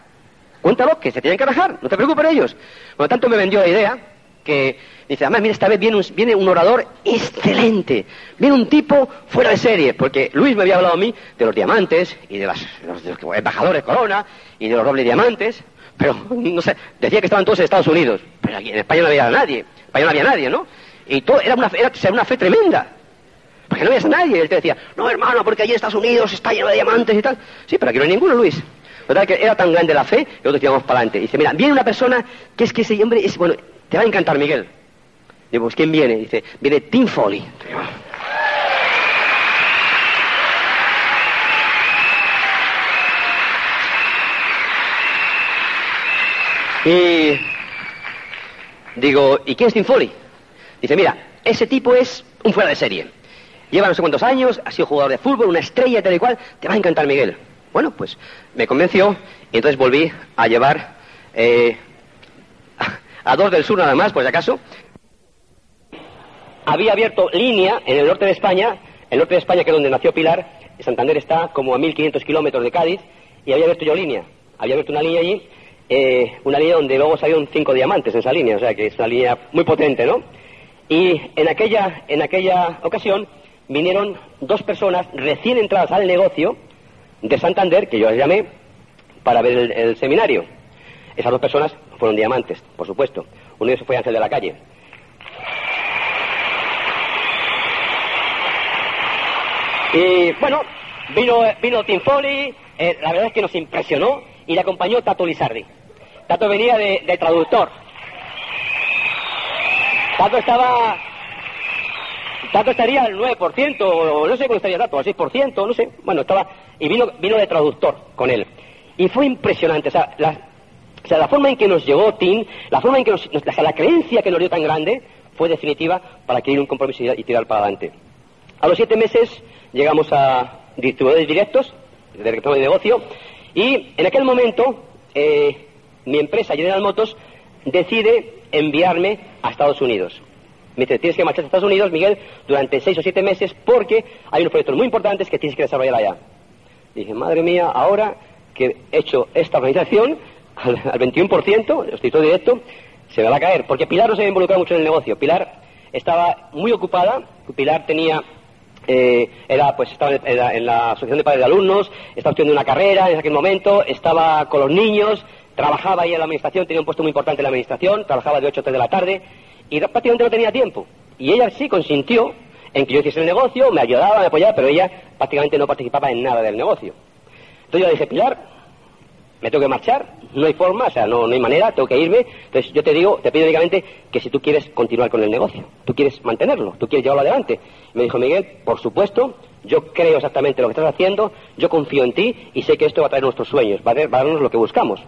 Cuéntalo, que se tienen que rajar, no te preocupes ellos. Por lo tanto, me vendió la idea que dice, además, mira, esta vez viene un, viene un orador excelente, viene un tipo fuera de serie, porque Luis me había hablado a mí de los diamantes y de, las, los, embajadores Corona y de los dobles diamantes, pero no sé, decía que estaban todos en Estados Unidos, pero aquí en España no había nadie, en España no había nadie, ¿no? Y todo era una, era, una fe tremenda. Porque no había nadie. Y él te decía, no, hermano, porque allí en Estados Unidos está lleno de diamantes y tal. Sí, pero aquí no hay ninguno, Luis. ¿Verdad que era tan grande la fe que nosotros íbamos para adelante? Dice, mira, viene una persona que es que ese hombre es, bueno, te va a encantar, Miguel. Digo, pues ¿quién viene? Dice, viene Tim Foley. Y digo, ¿y quién es Tim Foley? Dice, mira, ese tipo es un fuera de serie. Lleva no sé cuántos años, ha sido jugador de fútbol, una estrella, tal y cual. Te va a encantar, Miguel. Bueno, pues me convenció y entonces volví a llevar eh, a dos del sur nada más, por si acaso. Había abierto línea en el norte de España, el norte de España que es donde nació Pilar, Santander está como a 1500 kilómetros de Cádiz, y había abierto yo línea. Había abierto una línea allí, eh, una línea donde luego salieron cinco diamantes en esa línea, o sea que es una línea muy potente, ¿no? Y en aquella, en aquella ocasión vinieron dos personas recién entradas al negocio, de Santander, que yo les llamé para ver el, seminario. Esas dos personas fueron diamantes, por supuesto. Uno de ellos fue Ángel de la Calle. Y bueno, vino, vino Tim Foley, eh, la verdad es que nos impresionó y le acompañó Tato Lizardi. Tato venía de, de traductor. Tato estaba Tato estaría al 9%, o no sé cuánto estaría Tato, al 6%, no sé. Bueno, estaba, y vino, vino de traductor con él. Y fue impresionante, o sea, la, forma en que nos llegó Tim, la forma en que nos, la creencia que nos dio tan grande, fue definitiva para adquirir un compromiso y, tirar para adelante. A los siete meses llegamos a distribuidores directos, de de negocio, y en aquel momento eh, mi empresa General Motors decide enviarme a Estados Unidos. Me dice, tienes que marchar a Estados Unidos, Miguel, durante seis o siete meses porque hay unos proyectos muy importantes que tienes que desarrollar allá. Dije, madre mía, ahora que he hecho esta organización, al, 21%, estoy todo directo, se me va a caer. Porque Pilar no se había involucrado mucho en el negocio. Pilar estaba muy ocupada, Pilar tenía eh, era pues estaba en la asociación de padres de alumnos, estaba estudiando una carrera en aquel momento, estaba con los niños, trabajaba ahí en la administración, tenía un puesto muy importante en la administración, trabajaba de 8 a 3 de la tarde y prácticamente no tenía tiempo. Y ella sí consintió en que yo hiciese el negocio, me ayudaba, me apoyaba, pero ella prácticamente no participaba en nada del negocio. Entonces yo le dije, Pilar, me tengo que marchar, no hay forma, o sea, no, no hay manera, tengo que irme. Entonces yo te digo, te pido únicamente que si tú quieres continuar con el negocio, tú quieres mantenerlo, tú quieres llevarlo adelante. me dijo Miguel, por supuesto, yo creo exactamente lo que estás haciendo, yo confío en ti y sé que esto va a traer nuestros sueños, va a, darnos lo que buscamos.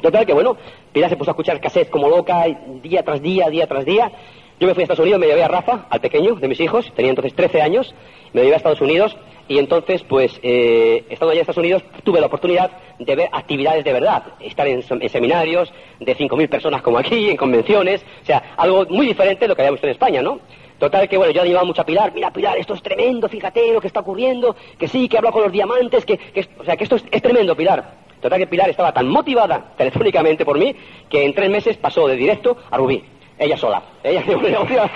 Total que bueno, Pilar se puso a escuchar cassette como loca, día tras día, día tras día. Yo me fui a Estados Unidos, me llevé a Rafa, al pequeño de mis hijos, tenía entonces 13 años, me llevé a Estados Unidos y entonces, pues, eh, estando allá en Estados Unidos, tuve la oportunidad de ver actividades de verdad, estar en, seminarios de 5.000 personas como aquí, en convenciones, o sea, algo muy diferente de lo que habíamos visto en España, ¿no? Total que, bueno, yo animaba mucho a Pilar, mira Pilar, esto es tremendo, fíjate lo que está ocurriendo, que sí, que hablo con los diamantes, que, o sea, que esto es, tremendo, Pilar. Total que Pilar estaba tan motivada telefónicamente por mí que en tres meses pasó de directo a Rubí, ella sola. Ella llevó el negocio,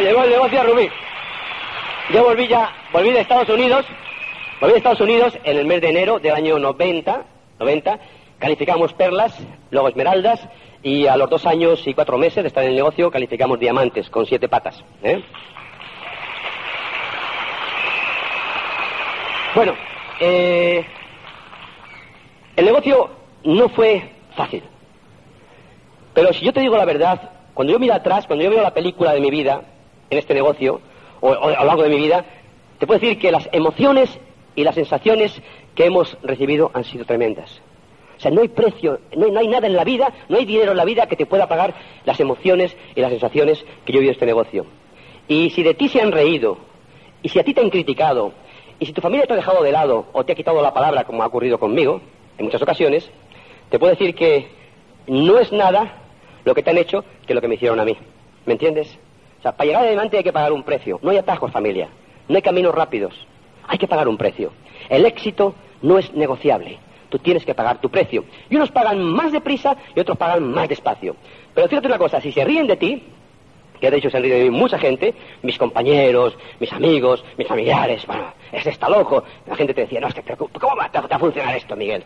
llevó el negocio a Rubí. Yo volví ya, volví de Estados Unidos, volví de Estados Unidos en el mes de enero del año 90, 90, calificamos perlas, luego esmeraldas, y a los dos años y cuatro meses de estar en el negocio calificamos diamantes con siete patas. ¿eh? Bueno, eh, el negocio no fue fácil. Pero si yo te digo la verdad, cuando yo miro atrás, cuando yo veo la película de mi vida en este negocio, o, a lo largo de mi vida, te puedo decir que las emociones y las sensaciones que hemos recibido han sido tremendas. O sea, no hay precio, no hay, nada en la vida, no hay dinero en la vida que te pueda pagar las emociones y las sensaciones que yo he vivido en este negocio. Y si de ti se han reído, y si a ti te han criticado, y si tu familia te ha dejado de lado o te ha quitado la palabra, como ha ocurrido conmigo en muchas ocasiones, te puedo decir que no es nada lo que te han hecho que lo que me hicieron a mí. ¿Me entiendes? O sea, para llegar adelante hay que pagar un precio. No hay atajos, familia. No hay caminos rápidos. Hay que pagar un precio. El éxito no es negociable. Tú tienes que pagar tu precio. Y unos pagan más deprisa y otros pagan más despacio. Pero fíjate una cosa, si se ríen de ti, que de hecho se han reído de mí mucha gente, mis compañeros, mis amigos, mis familiares, bueno, es está loco. La gente te decía, no, es que, ¿cómo va a funcionar esto, Miguel?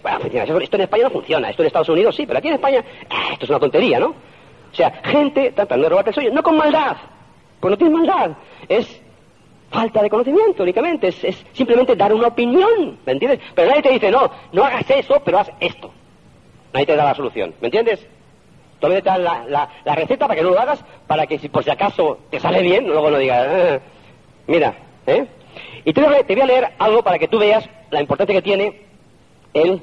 Esto en España no funciona, esto en Estados Unidos sí, pero aquí en España, eh, esto es una tontería, ¿no? O sea, gente tratando de robarte el sueño, no con maldad, pues no tienes maldad. Es falta de conocimiento únicamente. Es, simplemente dar una opinión. ¿Me entiendes? Pero nadie te dice, no, no hagas eso, pero haz esto. Nadie te da la solución. ¿Me entiendes? Todavía te dan la, receta para que no lo hagas, para que si por si acaso te sale bien, luego no digas, ah, mira, ¿eh? Y te voy, a, te voy a leer algo para que tú veas la importancia que tiene el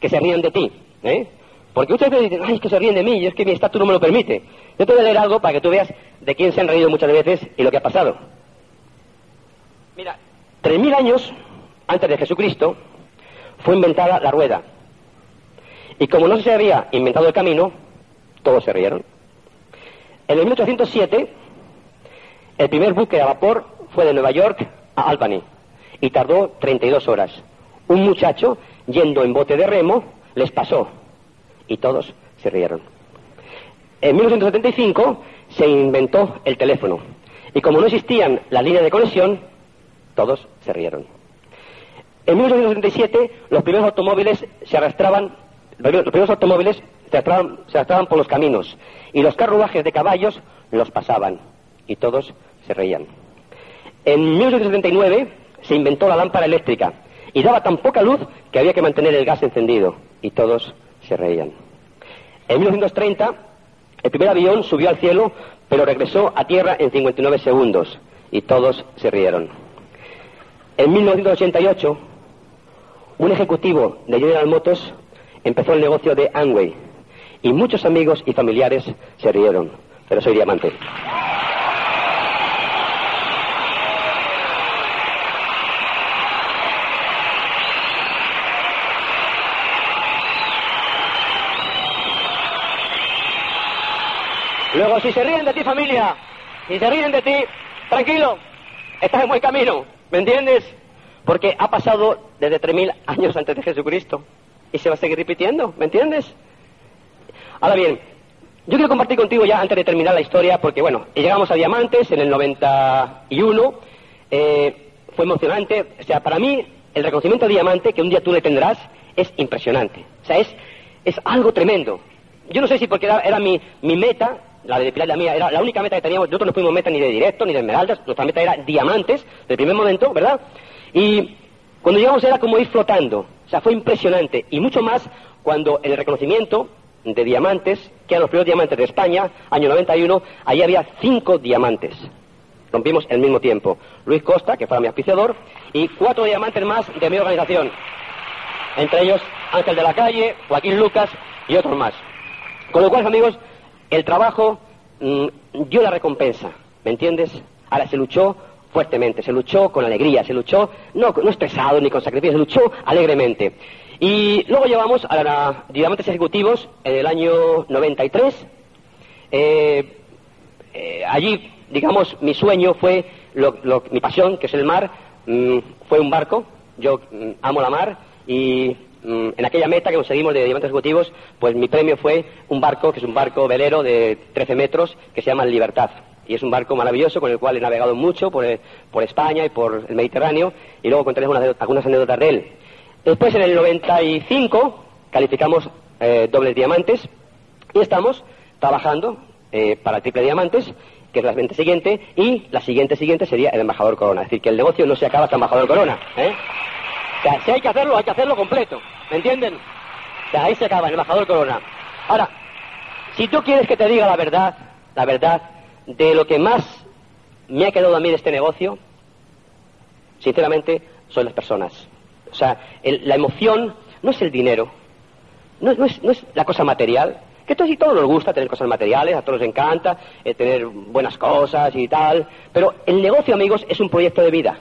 que se rían de ti, ¿eh? Porque muchas veces dicen, ay, es que se ríen de mí, y es que mi estatus no me lo permite. Yo te voy a leer algo para que tú veas de quién se han reído muchas veces y lo que ha pasado. Mira, tres mil años antes de Jesucristo fue inventada la rueda. Y como no se había inventado el camino, todos se rieron. En el 1807, el primer buque a vapor fue de Nueva York a Albany y tardó 32 horas. Un muchacho, yendo en bote de remo, les pasó y todos se rieron. En 1975 se inventó el teléfono y como no existían las líneas de conexión, todos se rieron. En 1977 los primeros automóviles se arrastraban, los primeros automóviles se arrastraban, por los caminos y los carruajes de caballos los pasaban y todos se reían. En 1979 se inventó la lámpara eléctrica y daba tan poca luz que había que mantener el gas encendido y todos se reían. En 1930, el primer avión subió al cielo, pero regresó a tierra en 59 segundos, y todos se rieron. En 1988, un ejecutivo de General Motors empezó el negocio de Amway, y muchos amigos y familiares se rieron, pero soy diamante. Luego, si se ríen de ti, familia, si se ríen de ti, tranquilo, estás en buen camino, ¿me entiendes? Porque ha pasado desde 3.000 años antes de Jesucristo y se va a seguir repitiendo, ¿me entiendes? Ahora bien, yo quiero compartir contigo ya antes de terminar la historia, porque bueno, llegamos a Diamantes en el 91, eh, fue emocionante, o sea, para mí el reconocimiento de Diamante, que un día tú le tendrás, es impresionante, o sea, es, es algo tremendo. Yo no sé si porque era, mi, mi meta, la de depilar la mía, era la única meta que teníamos, nosotros no fuimos meta ni de directo, ni de esmeraldas, nuestra meta era diamantes, del primer momento, ¿verdad? Y cuando llegamos era como ir flotando, o sea, fue impresionante, y mucho más cuando el reconocimiento de diamantes, que eran los primeros diamantes de España, año 91, allí había cinco diamantes. Rompimos el mismo tiempo. Luis Costa, que fue mi auspiciador, y cuatro diamantes más de mi organización. Entre ellos Ángel de la Calle, Joaquín Lucas y otros más. Con lo cual, amigos, el trabajo mm, dio la recompensa, ¿me entiendes? Ahora se luchó fuertemente, se luchó con alegría, se luchó no, no estresado ni con sacrificio, se luchó alegremente. Y luego llevamos a la Diamantes Ejecutivos en el año 93. Eh, eh, allí, digamos, mi sueño fue, mi pasión, que es el mar, mm, fue un barco. Yo mm, amo la mar y mm, en aquella meta que conseguimos de Diamantes Ejecutivos, pues mi premio fue un barco, que es un barco velero de 13 metros, que se llama Libertad. Y es un barco maravilloso con el cual he navegado mucho por, por España y por el Mediterráneo y luego contaré algunas anécdotas de él. Después, en el 95, calificamos eh, dobles diamantes y estamos trabajando eh, para triple diamantes, que es la siguiente siguiente, y la siguiente siguiente sería el embajador corona. Es decir, que el negocio no se acaba hasta embajador corona. ¿eh? O sea, si hay que hacerlo, hay que hacerlo completo. ¿Me entienden? Ahí se acaba el embajador corona. Ahora, si tú quieres que te diga la verdad, la verdad de lo que más me ha quedado a mí de este negocio, sinceramente, son las personas. O sea, la emoción no es el dinero, no, es, la cosa material, que todos y todos nos gusta tener cosas materiales, a todos nos encanta eh, tener buenas cosas y tal, pero el negocio, amigos, es un proyecto de vida.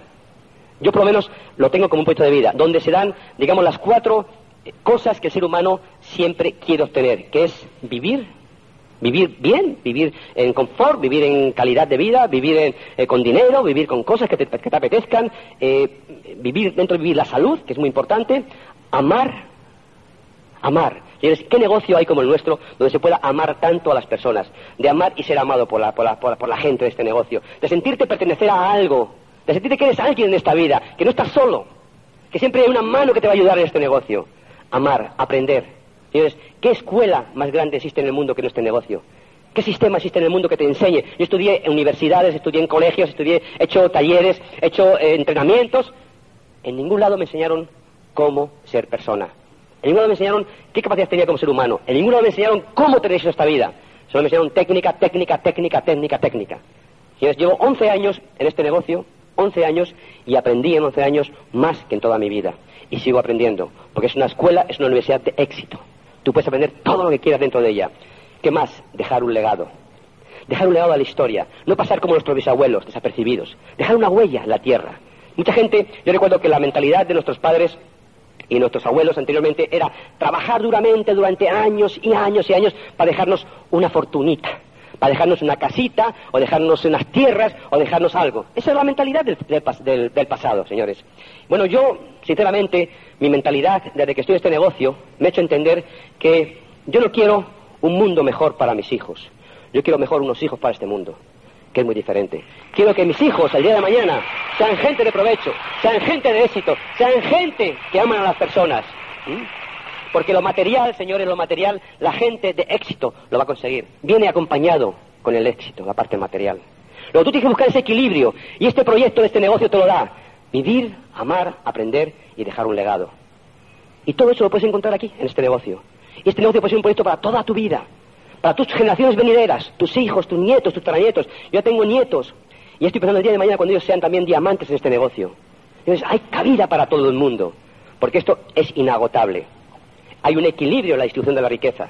Yo por lo menos lo tengo como un proyecto de vida, donde se dan, digamos, las cuatro eh, cosas que el ser humano siempre quiere obtener, que es vivir, vivir bien, vivir en confort, vivir en calidad de vida, vivir eh, con dinero, vivir con cosas que te, apetezcan, eh, vivir dentro de vivir la salud, que es muy importante, amar, amar. ¿qué negocio hay como el nuestro donde se pueda amar tanto a las personas? De amar y ser amado por la gente de este negocio, de sentirte pertenecer a algo, de sentirte que eres alguien en esta vida, que no estás solo, que siempre hay una mano que te va a ayudar en este negocio. Amar, aprender, Señores, ¿qué escuela más grande existe en el mundo que no este negocio? ¿Qué sistema existe en el mundo que te enseñe? Yo estudié en universidades, estudié en colegios, estudié, he hecho talleres, he hecho eh, entrenamientos. En ningún lado me enseñaron cómo ser persona. En ningún lado me enseñaron qué capacidad tenía como ser humano. En ningún lado me enseñaron cómo tener esta vida. Solo me enseñaron técnica, técnica, técnica, técnica, técnica. Señores, llevo 11 años en este negocio, 11 años, y aprendí en 11 años más que en toda mi vida. Y sigo aprendiendo, porque es una escuela, es una universidad de éxito. Tú puedes aprender todo lo que quieras dentro de ella. ¿Qué más? Dejar un legado. Dejar un legado a la historia. No pasar como nuestros bisabuelos, desapercibidos. Dejar una huella en la tierra. Mucha gente, yo recuerdo que la mentalidad de nuestros padres y nuestros abuelos anteriormente era trabajar duramente durante años y años y años para dejarnos una fortunita, para dejarnos una casita, o dejarnos unas tierras, o dejarnos algo. Esa es la mentalidad del, pasado, señores. Bueno, yo, sinceramente, mi mentalidad desde que estoy en este negocio me ha hecho entender que yo no quiero un mundo mejor para mis hijos. Yo quiero mejor unos hijos para este mundo, que es muy diferente. Quiero que mis hijos, el día de mañana, sean gente de provecho, sean gente de éxito, sean gente que aman a las personas. Porque lo material, señores, lo material, la gente de éxito lo va a conseguir. Viene acompañado con el éxito, la parte material. Luego tú tienes que buscar ese equilibrio y este proyecto, este negocio te lo da. Vivir, amar, aprender y dejar un legado. Y todo eso lo puedes encontrar aquí, en este negocio. Y este negocio puede ser un proyecto para toda tu vida, para tus generaciones venideras, tus hijos, tus nietos, tus tranietos. Yo tengo nietos y estoy pensando el día de mañana cuando ellos sean también diamantes en este negocio. Entonces, hay cabida para todo el mundo, porque esto es inagotable. Hay un equilibrio en la distribución de la riqueza.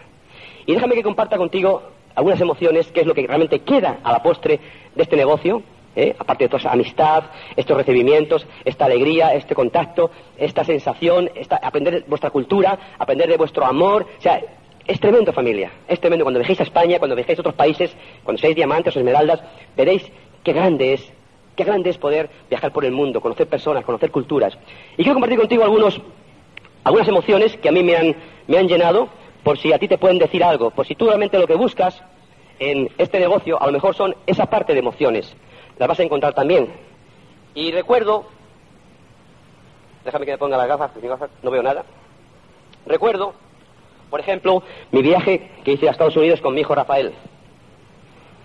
Y déjame que comparta contigo algunas emociones, que es lo que realmente queda a la postre de este negocio, ¿eh? aparte de toda amistad, estos recibimientos, esta alegría, este contacto, esta sensación, esta, aprender de vuestra cultura, aprender de vuestro amor. O sea, Es tremendo familia, es tremendo. Cuando viajéis a España, cuando viajéis a otros países, cuando seáis diamantes o esmeraldas, veréis qué grande es, qué grande es poder viajar por el mundo, conocer personas, conocer culturas. Y quiero compartir contigo algunos, algunas emociones que a mí me han, me han llenado, por si a ti te pueden decir algo, por si tú realmente lo que buscas en este negocio a lo mejor son esa parte de emociones. Las vas a encontrar también. Y recuerdo, déjame que me ponga las gafas, porque gafas no veo nada. Recuerdo, por ejemplo, mi viaje que hice a Estados Unidos con mi hijo Rafael,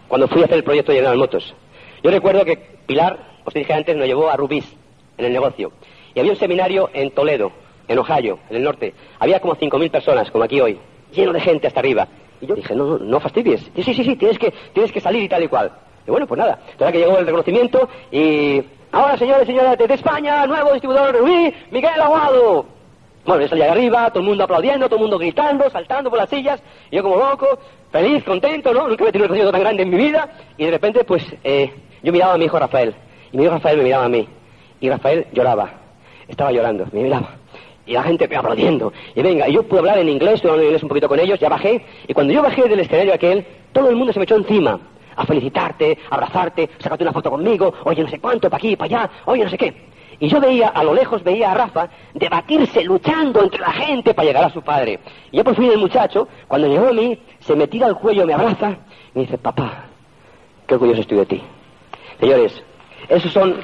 cuando fui a hacer el proyecto de General Motors. Yo recuerdo que Pilar, os dije antes, nos llevó a Rubis en el negocio. Y había un seminario en Toledo, en Ohio, en el norte. Había como 5.000 personas, como aquí hoy, lleno de gente hasta arriba. Y yo dije, no, no, no fastidies. Sí, sí, sí, sí, tienes que, tienes que salir y tal y cual. Y bueno, pues nada. Entonces que llegó el reconocimiento y... Ahora, señores y señoras, desde España, nuevo distribuidor Rubí, Miguel Aguado. Bueno, yo salí arriba, todo el mundo aplaudiendo, todo el mundo gritando, saltando por las sillas, y yo como loco, feliz, contento, ¿no? Nunca había tenido un reconocimiento tan grande en mi vida, y de repente, pues, eh, yo miraba a mi hijo Rafael, y mi hijo Rafael me miraba a mí, y Rafael lloraba, estaba llorando, me miraba, y la gente aplaudiendo, y venga, yo pude hablar en inglés, estuve hablando en inglés un poquito con ellos, ya bajé, y cuando yo bajé del escenario aquel, todo el mundo se me echó encima, a felicitarte, a abrazarte, sacarte una foto conmigo, oye, no sé cuánto, para aquí, para allá, oye, no sé qué. Y yo veía, a lo lejos veía a Rafa debatirse, luchando entre la gente para llegar a su padre. Y ya por fin el muchacho, cuando llegó a mí, se me tira al cuello, me abraza y me dice, papá, qué orgulloso estoy de ti. Señores, esos son...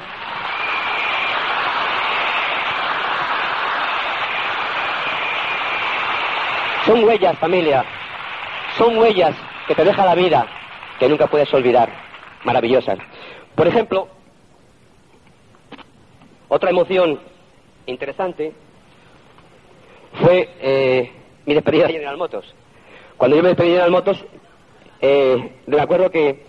Son huellas, familia. Son huellas que te deja la vida, que nunca puedes olvidar. Maravillosas. Por ejemplo, otra emoción interesante fue eh, mi despedida de General Motors. Cuando yo me despedí de General Motors, eh, me acuerdo que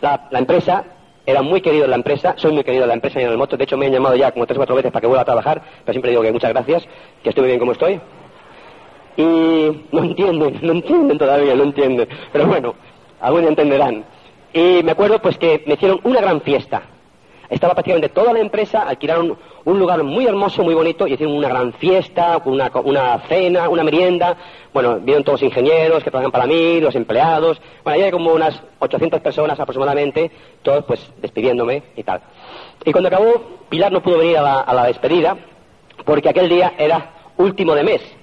la, empresa era muy querido la empresa, soy muy querido en la empresa General Motors, de hecho me han llamado ya como tres o cuatro veces para que vuelva a trabajar, pero siempre digo que muchas gracias, que estoy bien como estoy. Y no entienden, no entienden todavía, no entienden, pero bueno, algunos entenderán. Y me acuerdo pues que me hicieron una gran fiesta, estaba prácticamente toda la empresa, alquilaron un lugar muy hermoso, muy bonito, y hicieron una gran fiesta, una, una cena, una merienda. Bueno, vieron todos los ingenieros que trabajan para mí, los empleados. Bueno, hay como unas 800 personas aproximadamente, todos pues despidiéndome y tal. Y cuando acabó, Pilar no pudo venir a la despedida, porque aquel día era último de mes.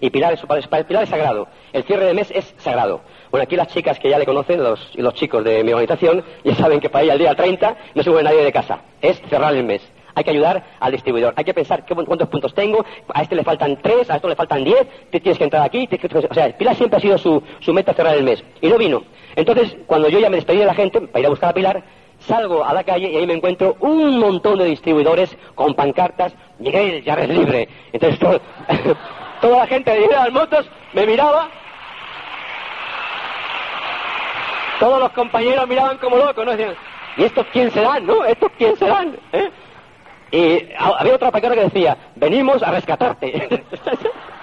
Y Pilar es, Pilar es sagrado. El cierre de mes es sagrado. Bueno, aquí las chicas que ya le conocen, los, y los chicos de mi organización, ya saben que para ella el día 30 no se mueve nadie de casa. Es cerrar el mes. Hay que ayudar al distribuidor. Hay que pensar qué, cuántos puntos tengo. A este le faltan tres, a esto le faltan diez. tienes que entrar aquí. o sea, Pilar siempre ha sido su, su meta cerrar el mes. Y no vino. Entonces, cuando yo ya me despedí de la gente para ir a buscar a Pilar, salgo a la calle y ahí me encuentro un montón de distribuidores con pancartas. Miguel, ya eres libre. Entonces, todo, toda la gente de General Motos me miraba Todos los compañeros miraban como locos, ¿no? Decían, ¿y estos quién serán, no? ¿Estos quién serán? ¿Eh? Y había otra paquera que decía, venimos a rescatarte.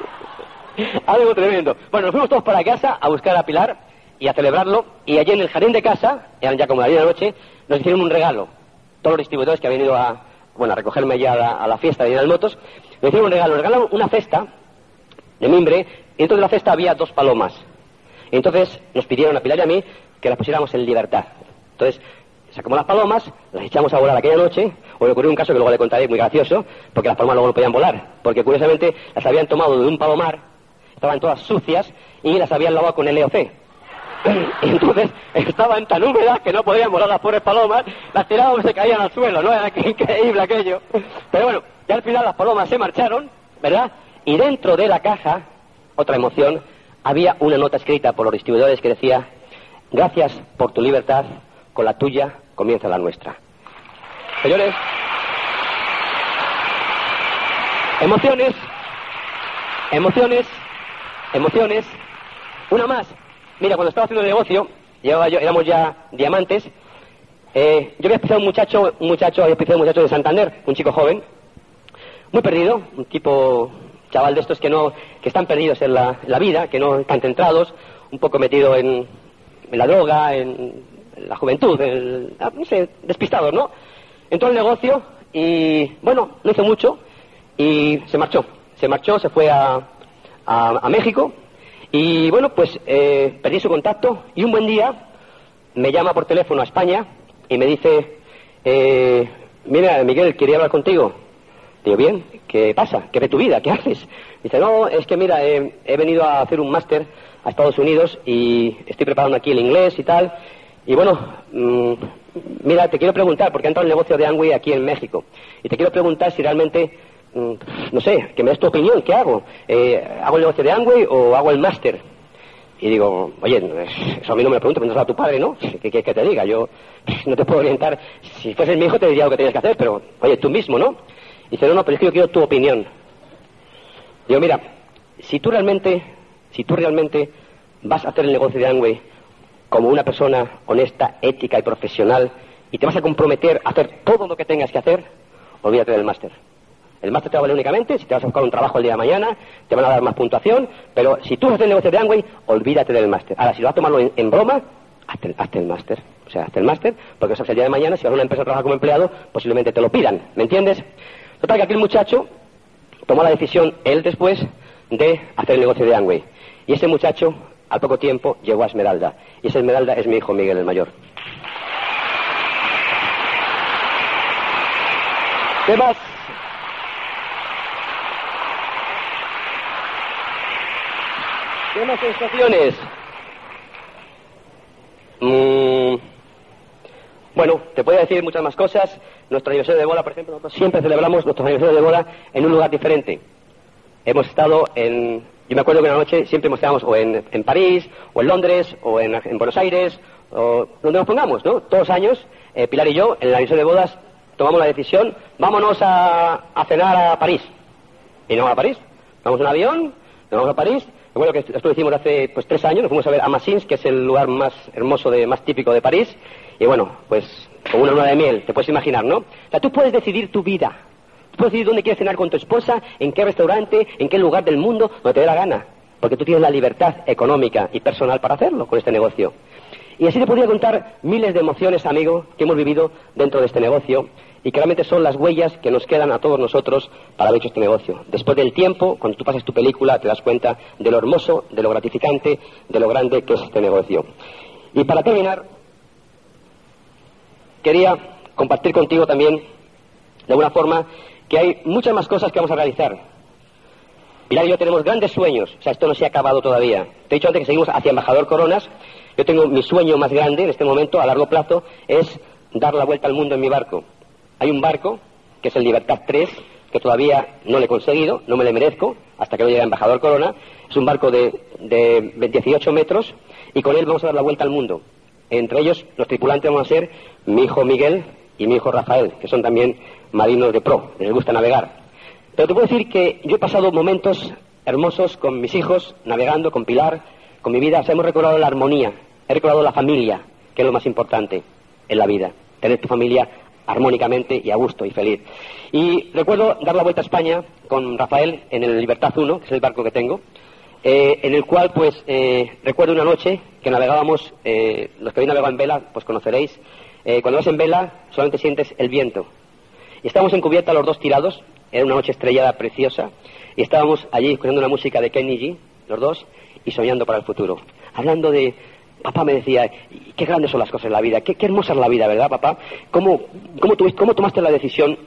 Algo tremendo. Bueno, nos fuimos todos para casa a buscar a Pilar y a celebrarlo. Y allí en el jardín de casa, eran ya como la de la noche, nos hicieron un regalo. Todos los distribuidores que habían ido a, bueno, a recogerme ya a la, fiesta de Motos, me hicieron un regalo. Nos regalaron una cesta de mimbre y dentro de la cesta había dos palomas. Entonces nos pidieron a Pilar y a mí que las pusiéramos en libertad. Entonces, sacamos las palomas, las echamos a volar aquella noche, o ocurrió un caso que luego le contaré muy gracioso, porque las palomas luego no podían volar, porque curiosamente las habían tomado de un palomar, estaban todas sucias, y las habían lavado con LOC. Y entonces estaban tan húmedas que no podían volar las pobres palomas, las tirábamos y se caían al suelo, ¿no? Era increíble aquello. Pero bueno, ya al final las palomas se marcharon, ¿verdad? Y dentro de la caja, otra emoción, había una nota escrita por los distribuidores que decía, Gracias por tu libertad, con la tuya comienza la nuestra. Señores, emociones, emociones, emociones. Una más. Mira, cuando estaba haciendo el negocio, llevaba yo, éramos ya diamantes. Eh, yo había empezado un muchacho, un muchacho, había un muchacho de Santander, un chico joven, muy perdido, un tipo chaval de estos que no, que están perdidos en la, en vida, que no están centrados, un poco metido en, en la droga, en, la juventud, en, ah, no sé, despistados, ¿no? Entró al negocio y, bueno, no hizo mucho y se marchó. Se marchó, se fue a, a, México Y bueno, pues eh, perdí su contacto y un buen día me llama por teléfono a España y me dice, eh, mira, Miguel, quería hablar contigo. Digo, bien, ¿qué pasa? ¿Qué de tu vida? ¿Qué haces? Dice, no, es que mira, eh, he venido a hacer un máster a Estados Unidos y estoy preparando aquí el inglés y tal. Y bueno, mm, mira, te quiero preguntar, porque ha entrado el negocio de Angway aquí en México. Y te quiero preguntar si realmente, mm, no sé, que me des tu opinión, ¿qué hago? Eh, ¿Hago el negocio de Angway o hago el máster? Y digo, oye, eso a mí no me lo pregunto, pero a tu padre, ¿no? ¿Qué, qué, te diga? Yo no te puedo orientar. Si fuese mi hijo te diría lo que tienes que hacer, pero, oye, tú mismo, ¿no? Dice, no, no, pero es que yo quiero tu opinión. Digo, mira, si tú realmente, si tú realmente vas a hacer el negocio de Angway como una persona honesta, ética y profesional, y te vas a comprometer a hacer todo lo que tengas que hacer, olvídate del máster. El máster te va a valer únicamente si te vas a buscar un trabajo el día de mañana, te van a dar más puntuación, pero si tú haces el negocio de Angway, olvídate del máster. Ahora, si lo vas a tomarlo en, broma, hazte, el máster. O sea, hazte el máster, porque el día de mañana, si vas a una empresa a trabajar como empleado, posiblemente te lo pidan. ¿Me entiendes? Total, que aquel muchacho tomó la decisión, él después, de hacer el negocio de Angway. Y ese muchacho, al poco tiempo, llegó a Esmeralda. Y esa Esmeralda es mi hijo Miguel, el mayor. ¿Qué más? ¿Qué más sensaciones? Mm, bueno, te puedo decir muchas más cosas. Nuestro aniversario de boda, por ejemplo, nosotros siempre celebramos nuestro aniversario de boda en un lugar diferente. Hemos estado en... Yo me acuerdo que una noche siempre hemos o en, París, o en Londres, o en, Buenos Aires, o donde nos pongamos, ¿no? Todos los años, eh, Pilar y yo, en el aniversario de bodas, tomamos la decisión, vámonos a, cenar a París. Y no a París. Vamos en un avión, nos vamos a París, bueno, que esto lo hicimos hace pues tres años, nos fuimos a ver a Massins, que es el lugar más hermoso, de, más típico de París, y bueno, pues con una luna de miel, te puedes imaginar, ¿no? O sea, tú puedes decidir tu vida, tú puedes decidir dónde quieres cenar con tu esposa, en qué restaurante, en qué lugar del mundo, donde te dé la gana, porque tú tienes la libertad económica y personal para hacerlo con este negocio. Y así te podría contar miles de emociones, amigo, que hemos vivido dentro de este negocio y que realmente son las huellas que nos quedan a todos nosotros para haber hecho este negocio. Después del tiempo, cuando tú pases tu película, te das cuenta de lo hermoso, de lo gratificante, de lo grande que es este negocio. Y para terminar, quería compartir contigo también, de alguna forma, que hay muchas más cosas que vamos a realizar. Pilar y yo tenemos grandes sueños, o sea, esto no se ha acabado todavía. Te he dicho antes que seguimos hacia Embajador Coronas. Yo tengo mi sueño más grande en este momento, a largo plazo, es dar la vuelta al mundo en mi barco. Hay un barco, que es el Libertad 3, que todavía no le he conseguido, no me le merezco, hasta que no llegue a Embajador Corona. Es un barco de, de 18 metros y con él vamos a dar la vuelta al mundo. Entre ellos, los tripulantes van a ser mi hijo Miguel y mi hijo Rafael, que son también marinos de pro, les gusta navegar. Pero te puedo decir que yo he pasado momentos hermosos con mis hijos, navegando, con Pilar, con mi vida. O hemos recordado la armonía, he recordado la familia, que es lo más importante en la vida. Tener tu familia armónicamente y a gusto y feliz. Y recuerdo dar la vuelta a España con Rafael en el Libertad 1, que es el barco que tengo, eh, en el cual pues eh, recuerdo una noche que navegábamos, eh, los que habéis navegado en vela pues conoceréis, cuando vas en vela solamente sientes el viento. Y estábamos en cubierta los dos tirados, era una noche estrellada preciosa, y estábamos allí escuchando una música de Kenny G, los dos, y soñando para el futuro, hablando de Papá me decía, qué grandes son las cosas en la vida, qué, hermosa es la vida, ¿verdad, papá? ¿Cómo, cómo, tomaste la decisión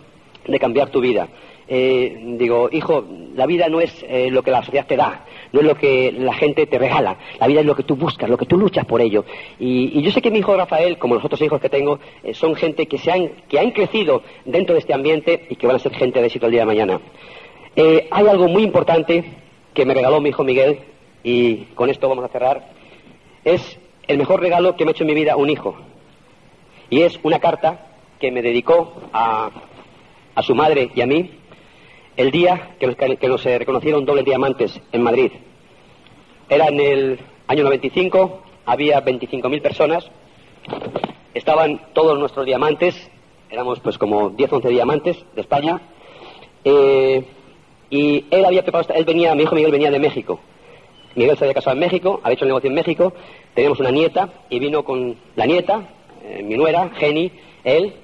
de cambiar tu vida? Eh, digo, hijo, la vida no es eh, lo que la sociedad te da, no es lo que la gente te regala, la vida es lo que tú buscas, lo que tú luchas por ello. Y, yo sé que mi hijo Rafael, como los otros hijos que tengo, eh, son gente que, se han, que han crecido dentro de este ambiente y que van a ser gente de éxito el día de mañana. hay algo muy importante que me regaló mi hijo Miguel y con esto vamos a cerrar. Es el mejor regalo que me ha hecho en mi vida un hijo. Y es una carta que me dedicó a, a su madre y a mí el día que nos, nos reconocieron dobles diamantes en Madrid. Era en el año 95, había 25.000 personas, estaban todos nuestros diamantes, éramos pues como 10 11 diamantes de España, eh, y él había preparado, él venía, mi hijo Miguel venía de México, Miguel se había casado en México, había hecho el negocio en México, teníamos una nieta y vino con la nieta, eh, mi nuera, Jenny, él,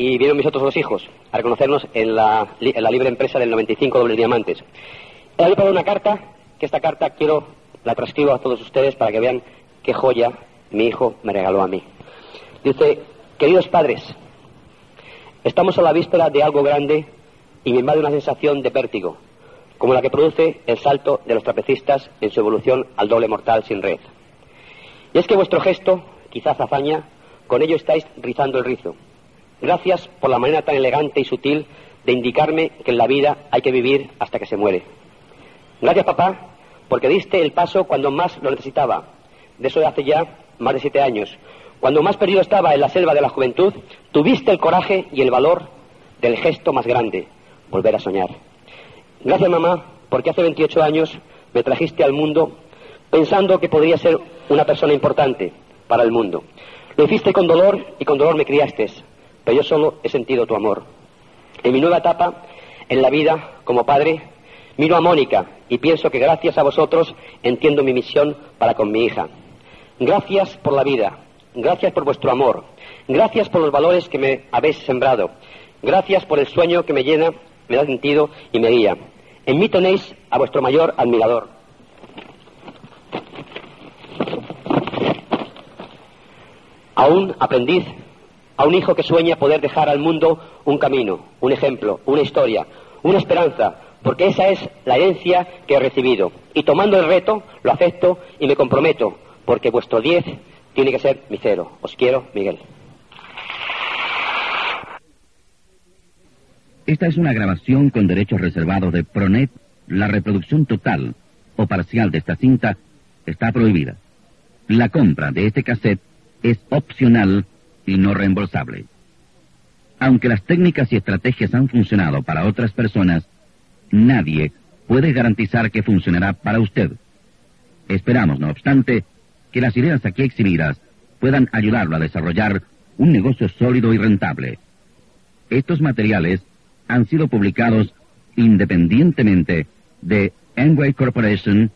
y vieron mis otros dos hijos a reconocernos en la, libre empresa del 95 dobles diamantes. Él había una carta, que esta carta quiero la transcribo a todos ustedes para que vean qué joya mi hijo me regaló a mí. Dice, queridos padres, estamos a la víspera de algo grande y me invade una sensación de vértigo, como la que produce el salto de los trapecistas en su evolución al doble mortal sin red. Y es que vuestro gesto, quizás hazaña, con ello estáis rizando el rizo. Gracias por la manera tan elegante y sutil de indicarme que en la vida hay que vivir hasta que se muere. Gracias, papá, porque diste el paso cuando más lo necesitaba. De eso hace ya más de siete años. Cuando más perdido estaba en la selva de la juventud, tuviste el coraje y el valor del gesto más grande, volver a soñar. Gracias, mamá, porque hace 28 años me trajiste al mundo pensando que podría ser una persona importante para el mundo. Lo hiciste con dolor y con dolor me criaste, pero yo solo he sentido tu amor. En mi nueva etapa en la vida como padre, miro a Mónica y pienso que gracias a vosotros entiendo mi misión para con mi hija. Gracias por la vida, gracias por vuestro amor, gracias por los valores que me habéis sembrado, gracias por el sueño que me llena, me da sentido y me guía. En mí tenéis a vuestro mayor admirador. A un aprendiz a un hijo que sueña poder dejar al mundo un camino, un ejemplo, una historia, una esperanza, porque esa es la herencia que he recibido. Y tomando el reto, lo acepto y me comprometo, porque vuestro 10 tiene que ser mi cero. Os quiero, Miguel. Esta es una grabación con derechos reservados de Pronet. La reproducción total o parcial de esta cinta está prohibida. La compra de este cassette es opcional y no reembolsable. Aunque las técnicas y estrategias han funcionado para otras personas, nadie puede garantizar que funcionará para usted. Esperamos, no obstante, que las ideas aquí exhibidas puedan ayudarlo a desarrollar un negocio sólido y rentable. Estos materiales han sido publicados independientemente de Enway Corporation